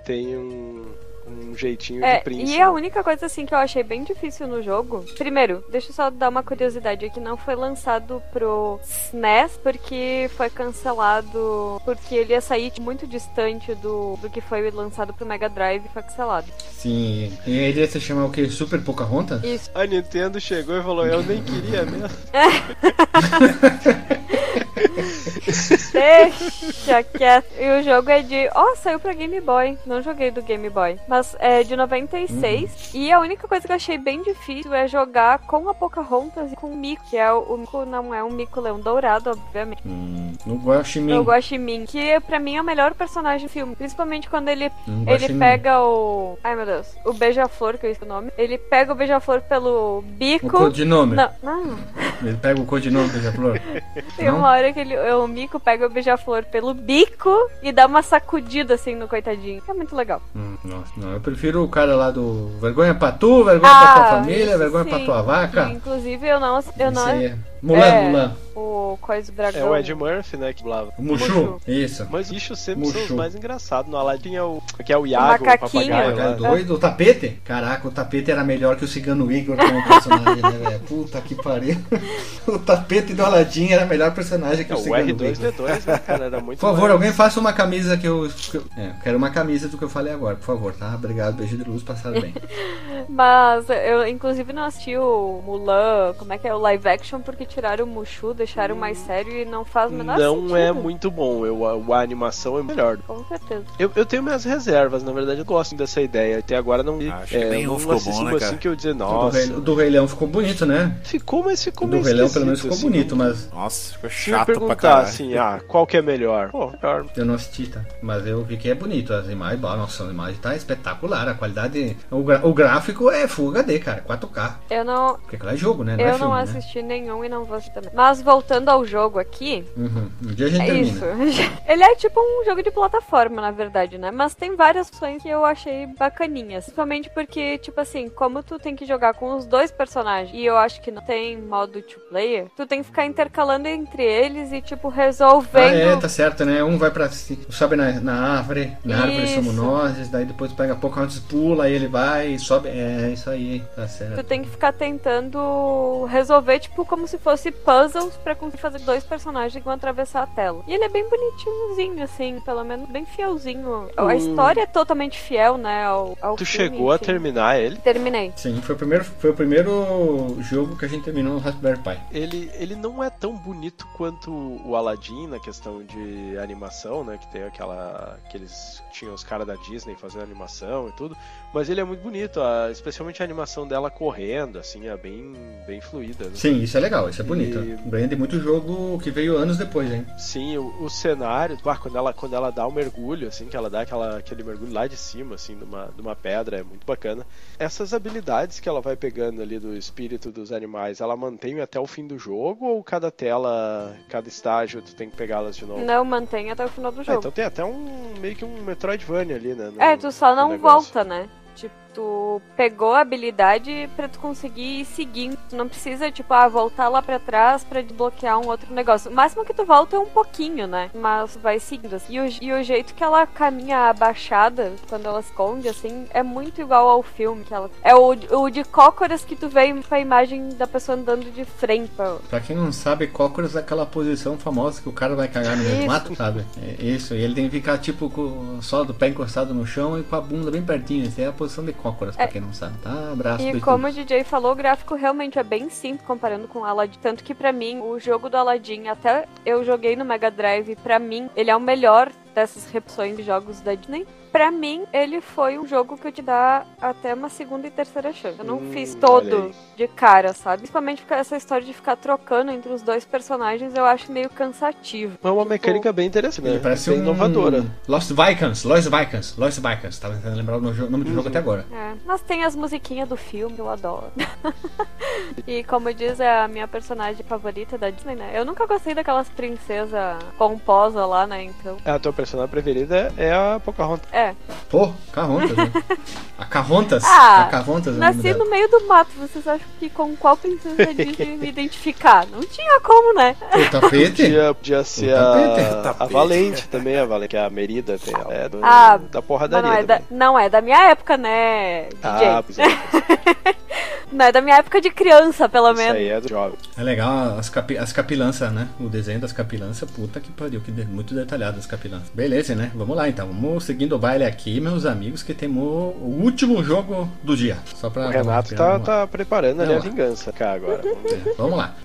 Tem um, um jeitinho É, de príncipe. e a única coisa assim que eu achei bem difícil no jogo. Primeiro, deixa eu só dar uma curiosidade aqui, não foi lançado pro SNES porque foi cancelado, porque ele ia sair muito distante do, do que foi lançado pro Mega Drive e foi cancelado. Sim. E ele ia se chamar o que? Super Pocahontas? Isso. A Nintendo chegou e falou: Eu nem queria mesmo. *laughs* *laughs* *laughs* Deixa quieto. E o jogo é de. Ó, saiu pra Game Boy. Não joguei do Game Boy. Mas é de 96. E a única coisa que eu achei bem difícil é jogar com a Pocahontas e com o Mico. Que é o, o Mico não é um Mico Leão Dourado, obviamente. Hum. Eu gosto de mim, que pra mim é o melhor personagem do filme. Principalmente quando ele, Hum, ele pega o. Ai meu Deus. O beija-flor, que eu esqueci o nome. Ele pega o beija-flor pelo O bico. codinome. Não, não. Ele pega o codinome do Flor. *laughs* Tem Não? uma hora que ele, o Mico pega o beija-flor pelo bico e dá uma sacudida assim no coitadinho. É muito legal. Hum, nossa, não. Eu prefiro o cara lá do Vergonha pra tu, vergonha Ah, pra tua família, vergonha pra sim. tua vaca. Inclusive eu não. Eu Isso não aí é. Mulan, é, Mulan. O coisa do É dragão. o Ed Murphy, né, que dublava. O Mushu. Mushu. Isso. Mas bichos sempre são os Mushu. mais engraçados. No Aladdin é o. que é o Iago, o, macaquinho. papagaio Papagaio lá. doido. O tapete? Caraca, o tapete era melhor que o cigano Igor como personagem, né, velho? Puta que pariu. *laughs* O tapete do Aladdin era melhor personagem que É, o o cigano Igor. R2D2, né, cara? Era *laughs* muito Por favor, mais- alguém faça uma camisa que eu. que eu- É, eu quero uma camisa do que eu falei agora, por favor, tá? Obrigado, beijo de luz, passaram bem. *laughs* Mas eu, inclusive, não assisti o Mulan, como é que é, o live action, porque tiraram o Mushu, deixaram mais sério e não faz o menor Não sentido. é muito bom. Eu, a, a animação é melhor. Com certeza. Eu, eu tenho minhas reservas, na verdade, eu gosto dessa ideia. Até agora não vi. Acho que é, nenhum não ficou bom, né, assim cara? que eu dizer, do, nossa. Rei, o do Rei Leão ficou bonito, né? Ficou, mas ficou meio do Rei Leão pelo menos ficou assim. bonito, mas Nossa, ficou Se chato pra perguntar caralho. assim, ah, qual que é melhor? Pô, melhor. eu não assisti, tá? Mas eu vi que é bonito, as imagens, nossa, a imagem tá espetacular, a qualidade. O, gra- o gráfico é Full HD, cara, 4K. Eu não, Porque aquilo é jogo, né? Não eu é não filme, né? assisti nenhum e não vou assistir também. Mas voltando ao jogo aqui, Uhum. Um dia a gente é termina. isso. *laughs* Ele é tipo um jogo de plataforma, na verdade, né? Mas tem várias opções que eu achei bacaninhas. Principalmente porque, tipo assim, como tu tem que jogar com os dois personagens e eu acho que não tem modo two player, tu tem que ficar intercalando entre eles e, tipo, resolvendo. Ah, é, tá certo, né? Um vai pra. sobe na, na árvore, na árvore somos Isso. nós, daí depois pega pouco antes, pula, aí ele vai e sobe. É, isso aí, tá Tu certo. tem que ficar tentando resolver, tipo, como se fosse puzzles pra conseguir fazer dois personagens que vão atravessar a tela. E ele é bem bonitinhozinho, assim, pelo menos bem fielzinho. A Hum. história é totalmente fiel, né, ao, ao Tu filme, chegou a enfim. terminar ele. Terminei. Sim, foi o, primeiro, foi o primeiro jogo que a gente terminou no Raspberry Pi. Ele, ele não é tão bonito quanto o Aladdin na questão de animação, né? Que tem aquela. que eles tinham os caras da Disney fazendo animação e tudo. Mas ele é muito bonito, a- especialmente a animação dela correndo, assim, é bem, bem fluida. Né? Sim, isso é legal, isso é bonito. E- de muito jogo que veio anos depois, hein? Sim, o, o cenário, bah, quando, ela, quando ela dá o mergulho, assim, que ela dá aquela, aquele mergulho lá de cima, assim, numa, numa pedra, é muito bacana. Essas habilidades que ela vai pegando ali do espírito dos animais, ela mantém até o fim do jogo ou cada tela, cada estágio, tu tem que pegá-las de novo? Não mantém até o final do Ah, jogo. então tem até um meio que um Metroidvania ali, né? no- É, tu só não volta, né? Tipo, tu pegou a habilidade pra tu conseguir ir seguindo. Tu não precisa, tipo, ah, voltar lá pra trás pra desbloquear um outro negócio. O máximo que tu volta é um pouquinho, né? Mas vai seguindo. assim. E o, e o jeito que ela caminha abaixada, quando ela esconde, assim, é muito igual ao filme. que ela É o, o de cócoras que tu vê com a imagem da pessoa andando de frente. Pra... Pra quem não sabe, cócoras é aquela posição famosa que o cara vai cagar no meio do mato, sabe? É isso, e ele tem que ficar tipo com o solo do pé encostado no chão e com a bunda bem pertinho. Essa é a posição de cócoras, pra É. quem não sabe, tá? Abraço, E como o DJ falou, o gráfico realmente é bem simples comparando com o Aladdin. Tanto que pra mim, o jogo do Aladdin, até eu joguei no Mega Drive, pra mim, ele é o melhor dessas repetições de jogos da Disney. Pra mim, ele foi um jogo que eu te dá até uma segunda e terceira chance. Eu não Hum, fiz todo de cara, sabe? Principalmente porque essa história de ficar trocando entre os dois personagens eu acho meio cansativo. É uma Tipo, mecânica bem interessante, né? Ele parece bem um inovadora. Lost Vikings, Lost Vikings, Lost Vikings. Tava tentando lembrar o no- nome do jogo até agora. É, mas tem as musiquinhas do filme, eu adoro. *laughs* e como diz, é a minha personagem favorita da Disney, né? Eu nunca gostei daquelas princesas pomposa lá, né? Então. A tua personagem preferida é a Pocahontas. É. Pô, Carrontas, né? *laughs* A Carrontas. Ah, a Carrontas é Nasci no meio do mato, vocês acham que com qual princesa Disney me identificar? Não tinha como, né? O tapete? Podia, podia ser O tapete, a, o a tapete. Valente também, a Valente, que é a Merida, tem ela. É do, Ah, da porradaria. não, é da, não é da minha época, né, DJ? Ah, pois é. *laughs* Não é da minha época de criança, pelo Isso menos. aí é do jovem. É legal as, capi as capilanças, né? O desenho das capilanças, puta que pariu, que de- muito detalhado as capilanças. Beleza, né? Vamos lá então, vamos seguindo o baile aqui, meus amigos, que temos o último jogo do dia. Só pra O Renato tá, tá preparando ali a vingança cá agora. É, Vamos lá.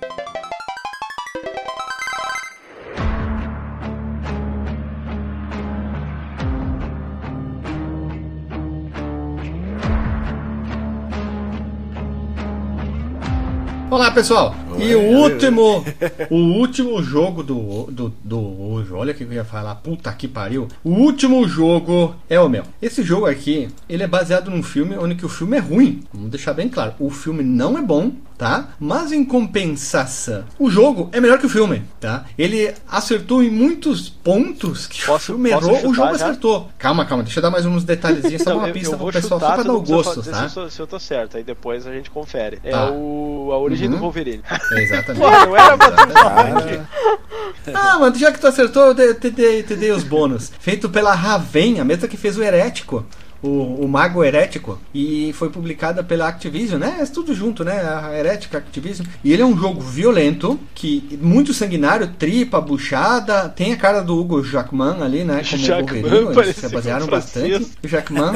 Olá pessoal! E o último, o último jogo do, do, do hoje, olha o que eu ia falar, puta que pariu. O último jogo é o meu. Esse jogo aqui, ele é baseado num filme onde que o filme é ruim. Vamos deixar bem claro, o filme não é bom, tá? Mas em compensação, o jogo é melhor que o filme, tá? Ele acertou em muitos pontos que o Posso- filme posso errou, o chutar jogo já? acertou. Calma, calma, deixa eu dar mais uns detalhezinhos, só Não, uma eu- pista pro pessoal, só pra dar o gosto, tá? Se eu, se eu tô certo, aí depois a gente confere. É Tá. o, a origem Uhum. do Wolverine. É, *laughs* exatamente. Porra, não era pra. Ah, mano, já que tu acertou, eu te, te, te- te dei os bônus. Feito pela Raven, a mesma que fez o Herético. O, o Mago Herético. E foi publicada pela Activision, né? É tudo junto, né? A Herética Activision. E ele é um jogo violento, que muito sanguinário, tripa, buchada. Tem a cara do Hugo Jackman ali, né? Como Jackman, Wolverine. Eles se basearam um bastante. O Jackman.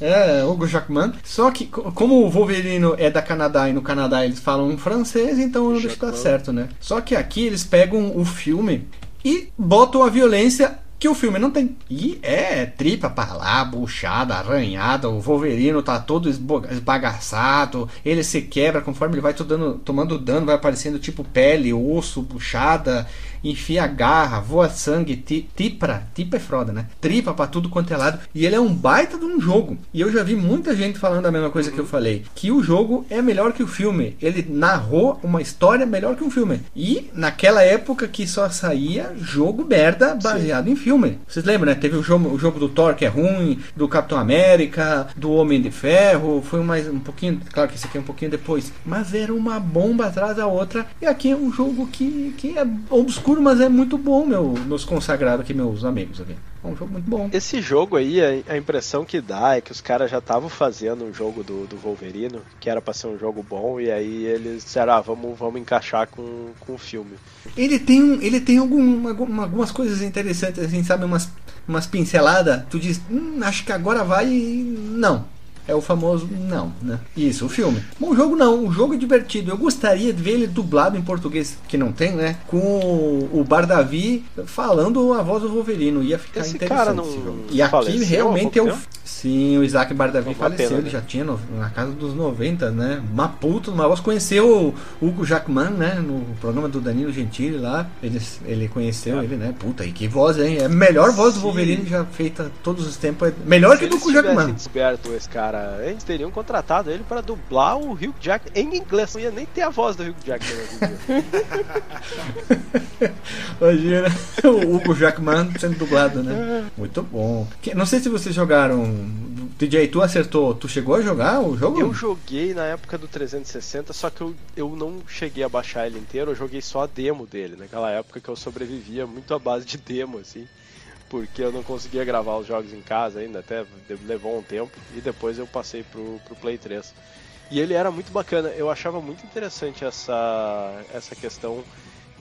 É, Hugo Jackman. Só que, co- como o Wolverine é da Canadá e no Canadá eles falam francês, então não deixa dar Jackman. certo, né? Só que aqui eles pegam o filme e botam a violência que o filme não tem. E é tripa pra lá, buchada, arranhada, o Wolverine tá todo esbagaçado, ele se quebra conforme ele vai tomando, tomando dano, vai aparecendo tipo pele, osso, buchada, enfia garra, voa sangue, ti- tipra, tipa é froda, né? Tripa pra tudo quanto é lado. E ele é um baita de um jogo. E eu já vi muita gente falando a mesma coisa que eu falei, que o jogo é melhor que o filme. Ele narrou uma história melhor que um filme. E naquela época que só saía jogo merda baseado em filme. Vocês lembram, né? Teve o jogo, o jogo do Thor que é ruim, do Capitão América, do Homem de Ferro, foi mais um pouquinho, claro que esse aqui é um pouquinho depois, mas era uma bomba atrás da outra. E aqui é um jogo que, que é obscuro, mas é muito bom, meu, meus consagrados aqui, meus amigos aqui. É um jogo muito bom. Esse jogo aí, a, a impressão que dá é que os caras já estavam fazendo um jogo do, do Wolverine, que era pra ser um jogo bom, e aí eles disseram, ah, vamos, vamos encaixar com, com o filme. Ele tem, um- ele tem algum, algum- algumas coisas interessantes, assim, sabe? Umas, umas pinceladas. Tu diz, hum, acho que agora vai. e Não. É o famoso não, né? Isso, o filme. Bom, o jogo não, o jogo é divertido. Eu gostaria de ver ele dublado em português, que não tem, né? Com o, o Bardavi falando a voz do Wolverine. Ia ficar Esse interessante cara não esse jogo. E aqui realmente é o. Sim, o Isaac Bardavi Uma faleceu, pena, ele né? já tinha no- na casa dos 90, né? Uma puta, uma voz. Conheceu o Hugo Jackman, né? No programa do Danilo Gentili lá. Ele, ele conheceu ele, né? Puta, e que voz, hein? É a melhor voz do. Wolverine já feita todos os tempos. É melhor que Se do eles Hugo Jackman. descoberto esse cara antes, teriam contratado ele para dublar o Hugh Jackman em inglês. Não ia nem ter a voz do Hugh vida. *laughs* Imagina o Hugo Jackman sendo dublado, né? Muito bom. Não sei se vocês jogaram. DJ, tu acertou. Tu chegou a jogar o jogo? Eu joguei na época do 360, só que eu, eu não cheguei a baixar ele inteiro, eu joguei só a demo dele. Naquela época que eu sobrevivia muito à base de demo, assim. Porque eu não conseguia gravar os jogos em casa ainda, até levou um tempo. E depois eu passei pro, pro Play 3. E ele era muito bacana, eu achava muito interessante essa, essa questão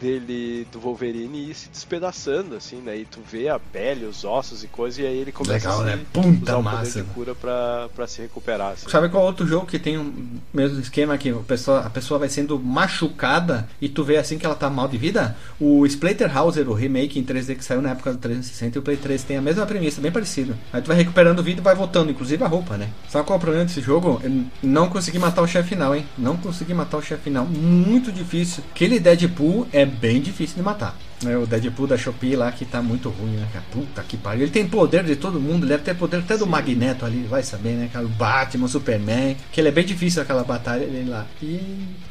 dele, do Wolverine, ir se despedaçando, assim, né? E tu vê a pele, os ossos e coisas, e aí ele começa Legal, a se, né? Puta usar o massa. poder de cura pra, pra se recuperar, assim. Sabe qual outro jogo que tem o mesmo esquema que a pessoa, a pessoa vai sendo machucada e tu vê assim que ela tá mal de vida? O Splatterhauser, o remake em 3D que saiu na época do 360 e o Play 3 tem a mesma premissa, bem parecido. Aí tu vai recuperando vida e vai voltando, inclusive a roupa, né? Sabe qual é o problema desse jogo? Eu não consegui matar o chefe final, hein? Não consegui matar o chefe final. Muito difícil. Aquele Deadpool é bem difícil de matar. É o Deadpool da Shopee lá que tá muito ruim, né, cara? Puta que pariu. Ele tem poder de todo mundo, deve ter poder até do Magneto ali, vai saber, né, cara? O Batman, o Superman. Que ele é bem difícil aquela batalha dele lá. E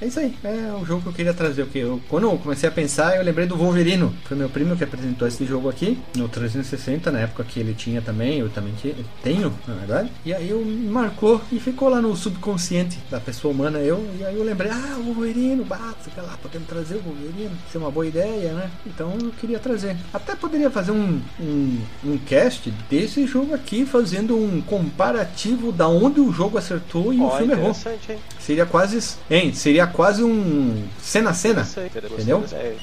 é isso aí. É o jogo que eu queria trazer. Porque eu, quando eu comecei a pensar, eu lembrei do Wolverino. Foi meu primo que apresentou esse jogo aqui, no 360, na época que ele tinha também, eu também tinha, tenho, na verdade. E aí eu me marcou e ficou lá no subconsciente da pessoa humana, eu. E aí eu lembrei, ah, o Wolverino, bata, sei lá, podemos trazer o Wolverino. Isso é uma boa ideia, né? Então eu queria trazer. Até poderia fazer um, um, um cast desse jogo aqui, fazendo um comparativo da onde o jogo acertou e o Ó, filme errou. hein? Seria quase. Hein, seria quase um cena a cena. Entendeu? É,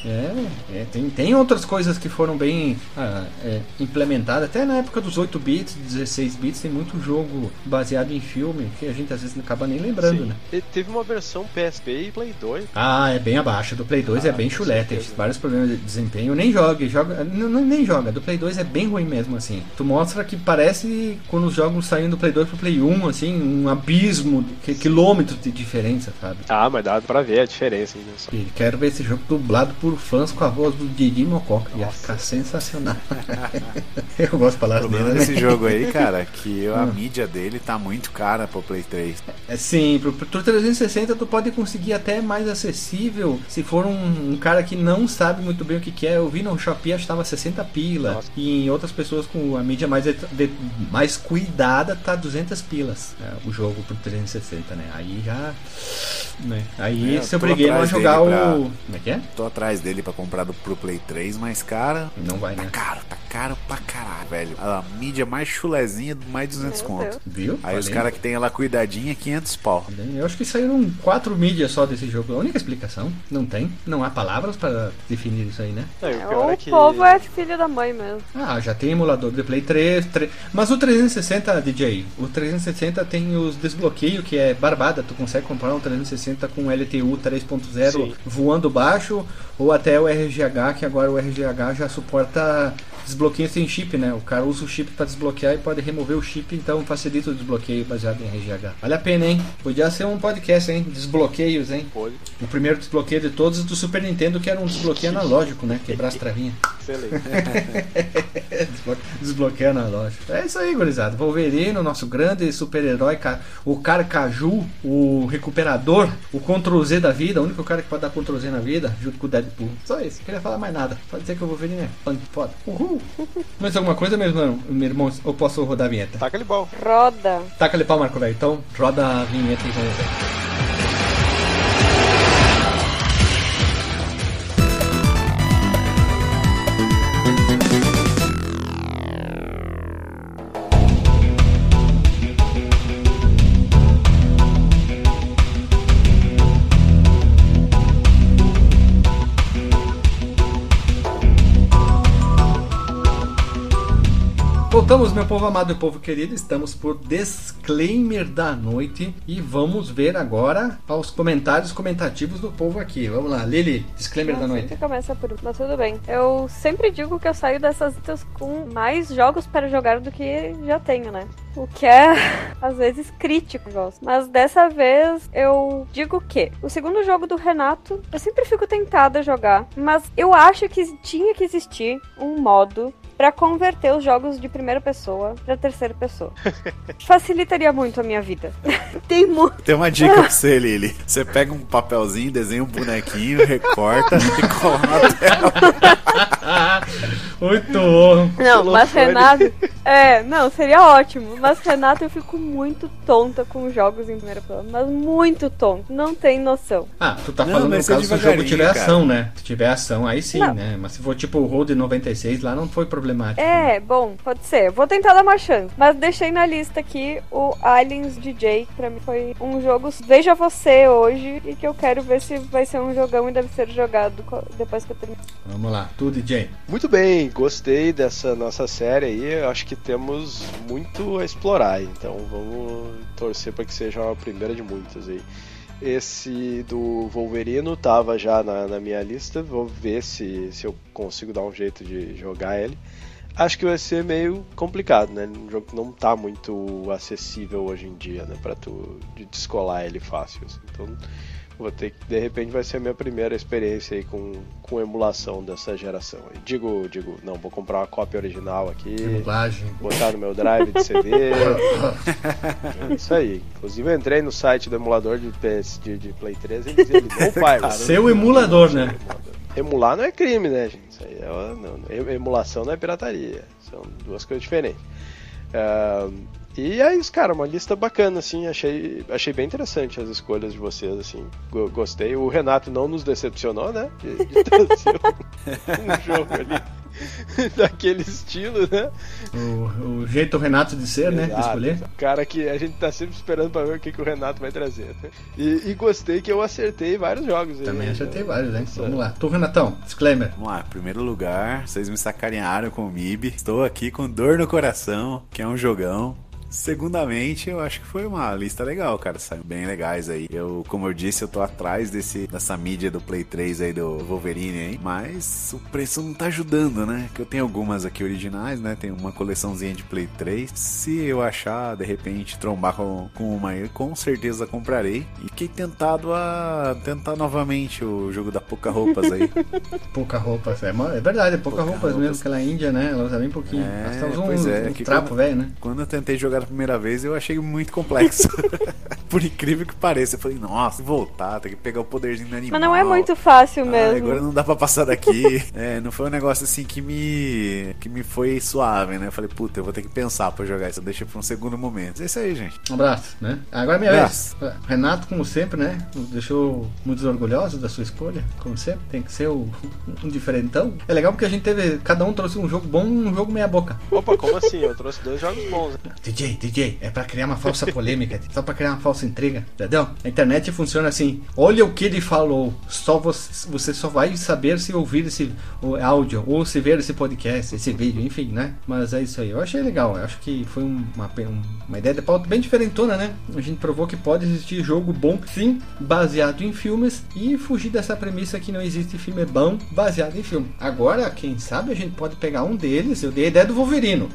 é, tem, tem outras coisas que foram bem ah, é, implementadas. Até na época dos 8 bits, 16 bits, tem muito jogo baseado em filme que a gente às vezes não acaba nem lembrando, Sim. né? E Teve uma versão PSP e Play 2. Ah, é bem abaixo. Do Play 2 é Ah, bem com chulé, tem vários problemas de desempenho. Nem joga, joga não, nem joga. Do Play 2 é bem ruim mesmo, assim. Tu mostra que parece quando os jogos saem do Play 2 pro Play 1, assim, um abismo, que, quilômetros de diferença, sabe? Ah, mas dá pra ver a diferença. Hein? Só- E quero ver esse jogo dublado por fãs com a voz do Didi Mococa. Ia ficar sensacional. *laughs* Eu gosto de falar problema dele, né? desse jogo aí, cara, que *laughs* a Hum. mídia dele tá muito cara pro Play 3. É, Sim, pro, pro 360 tu pode conseguir até mais acessível se for um, um cara que não sabe muito bem o que, que é. Eu vi no Shopee acho que tava 60 pila. Nossa. E em outras pessoas com a mídia mais, de- mais cuidada tá 200 pilas é, o jogo pro 360, né? Aí já. Né? Aí É, eu se obriguei a jogar o. pra- Como é que é? Tô atrás dele pra comprar do, pro Play 3, mas, cara, Não vai, tá né? caro, tá caro pra caralho, velho. A mídia mais chulezinha, mais 200 Meu conto. Deus. Viu? Aí os caras que tem ela cuidadinha, 500 pau. Eu acho que saíram quatro mídias só desse jogo. A única explicação, não tem. Não há palavras para definir isso aí, né? E o pior O é que. povo é filho da mãe mesmo. Ah, já tem emulador de Play 3, 3. Mas o 360, DJ, o 360 tem os desbloqueios que é barbada. Tu consegue comprar um 360 com LTU 3.0 Sim. voando baixo ou até o RGH, que agora o RGH já suporta desbloqueio sem chip, né? O cara usa o chip para desbloquear e pode remover o chip, então facilita o desbloqueio baseado em RGH. Vale a pena, hein? Podia ser um podcast, hein? Desbloqueios, hein? Pode. O primeiro desbloqueio de todos do Super Nintendo, que era um desbloqueio analógico, né? Quebrar as travinhas. *laughs* Excelente. Desblo- *laughs* Desbloqueio analógico. É isso aí, gurizada. Wolverine, o nosso grande super-herói, o Carcaju, o recuperador, o Ctrl Z da vida, o único cara que pode dar Ctrl Z na vida, junto com o Deadpool. Só isso, não queria falar mais nada. Pode dizer que o Wolverine é punk foda. Uhul! Mais alguma coisa, meu irmão? Meu irmão, ou posso rodar a vinheta? Taca ele bom. Roda. Taca-lhe pau, Marco Velho. Então, roda a vinheta e vamos ver. Voltamos, meu povo amado e povo querido. Estamos por disclaimer da noite e vamos ver agora aos comentários comentativos do povo aqui. Vamos lá, Lili, disclaimer da noite. começa por um, mas tudo bem. Eu sempre digo que eu saio dessas lutas com mais jogos para jogar do que já tenho, né? O que é, *laughs* às vezes, crítico. Mas dessa vez eu digo que o segundo jogo do Renato, eu sempre fico tentada a jogar, mas eu acho que tinha que existir um modo pra converter os jogos de primeira pessoa pra terceira pessoa. *laughs* Facilitaria muito a minha vida. *laughs* Tem muito. Tem uma dica pra *laughs* você, Lili. Você pega um papelzinho, desenha um bonequinho, recorta e cola na tela. Muito bom. Não, pelo mas fone. Renato. É, não, seria ótimo. Mas Renato, eu fico muito tonta com jogos em primeira pessoa. Mas muito tonta. Não tem noção. Ah, tu tá Não, falando no mas é caso se o jogo tiver cara. ação, né? Se tiver ação, aí sim, Não. né? Mas se for tipo o Road 96, lá não foi problemático. É, bom, pode ser. Vou tentar dar uma chance. Mas deixei na lista aqui o Aliens DJ. que Pra mim foi um jogo. Veja você hoje. E que eu quero ver se vai ser um jogão e deve ser jogado depois que eu terminar. Vamos lá, tu, DJ. Muito bem, gostei dessa nossa série aí. Eu Acho que temos muito a explorar, então vamos torcer para que seja uma primeira de muitas aí. Esse do Wolverino tava já na, na minha lista, vou ver se, se eu consigo dar um jeito de jogar ele. Acho que vai ser meio complicado, né? Um jogo que não tá muito acessível hoje em dia, né? Pra tu de descolar ele fácil. assim. Então vou ter que, de repente vai ser a minha primeira experiência aí com, com emulação dessa geração. aí. Digo, digo, não, vou comprar uma cópia original aqui, Dublagem. botar no meu drive de CD. *laughs* é isso aí. Inclusive eu entrei no site do emulador de PS de, de Play 3 e eles ele não pai. *laughs* Seu emulador, né? Emular não é crime, né, gente? Isso aí é não, emulação não é pirataria. São duas coisas diferentes. Ah, e é isso, cara, uma lista bacana, assim, achei, achei bem interessante as escolhas de vocês, assim, go- gostei. O Renato não nos decepcionou, né? De, de *laughs* trazer um, um jogo ali *laughs* daquele estilo, né? O, o jeito Renato de ser, né? De Exato. escolher. Cara que a gente tá sempre esperando pra ver o que, que o Renato vai trazer. né? E, e gostei que eu acertei vários jogos. aí, Também né? acertei vários, hein? Essa- Vamos lá. Tu, Renatão, disclaimer. Vamos lá, primeiro lugar, vocês me sacanearam com o MIB. Estou aqui com dor no coração, que é um jogão. Segundamente, eu acho que foi uma lista legal, cara. Saiu bem legais aí. Eu, como eu disse, eu tô atrás desse, dessa mídia do Play 3 aí do Wolverine aí. Mas o preço não tá ajudando, né? Que eu tenho algumas aqui originais, né? Tem uma coleçãozinha de Play 3. Se eu achar, de repente, trombar com, com uma aí, com certeza comprarei. E fiquei tentado a tentar novamente o jogo da Pouca Roupas aí. *laughs* Pouca roupa. É, é verdade, é pouca, Pouca roupas roupas. mesmo. Aquela Índia, né? Ela usa bem pouquinho. É, Ela usa pois um, é, um trapo velho, né? Quando eu tentei jogar a primeira vez, eu achei muito complexo. *laughs* Por incrível que pareça. Eu falei, nossa, voltar, tem que pegar o poderzinho do animal. Mas não é muito fácil Ah, mesmo. agora não dá pra passar daqui. *laughs* é, não foi um negócio assim que me. que me foi suave, né? Eu falei, puta, eu vou ter que pensar pra jogar isso. Deixa pra um segundo momento. É isso aí, gente. Um abraço, né? Agora é minha Abraço. vez. Renato, como sempre, né? Deixou muito orgulhoso da sua escolha. Como sempre, tem que ser o, um diferentão. É legal porque a gente teve. Cada um trouxe um jogo bom e um jogo meia boca. Opa, como assim? Eu trouxe dois jogos bons. *laughs* né? DJ, é pra criar uma falsa polêmica, *laughs* só pra criar uma falsa intriga, entendeu? A internet funciona assim: olha o que ele falou, só você, você só vai saber se ouvir esse áudio ou se ver esse podcast, esse vídeo, enfim, né? Mas é isso aí, eu achei legal, eu acho que foi um- uma, um- uma ideia de pauta bem diferentona, né? A gente provou que pode existir jogo bom, sim, baseado em filmes e fugir dessa premissa que não existe filme bom baseado em filme. Agora, quem sabe a gente pode pegar um deles, eu dei a ideia do Wolverino.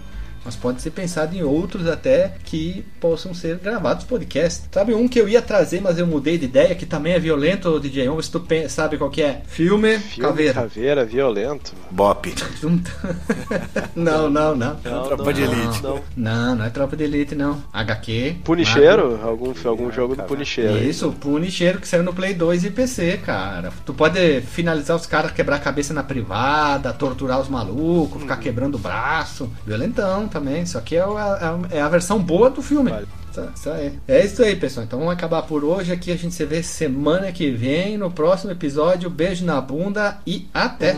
Mas pode ser pensado em outros até que possam ser gravados podcast. Sabe um que eu ia trazer, mas eu mudei de ideia, que também é violento, DJ? Vamos se tu sabe qual que é. Filme, Filme Caveira. Caveira, violento. Bop. *laughs* Não, não, não. Não, Tropa não, de Elite. Não. Não, não é Tropa de Elite, não. HQ. Punicheiro? Algum, algum jogo do cara. Punicheiro. aí. Isso, o Punisher que saiu no Play 2 e PC, cara. Tu pode finalizar os caras, quebrar a cabeça na privada, torturar os malucos, ficar quebrando o braço. Violentão também. Isso aqui é a, é a versão boa do filme. Vale. Isso, isso aí. É isso aí, pessoal. Então vamos acabar por hoje. Aqui a gente se vê semana que vem no próximo episódio. Beijo na bunda e até!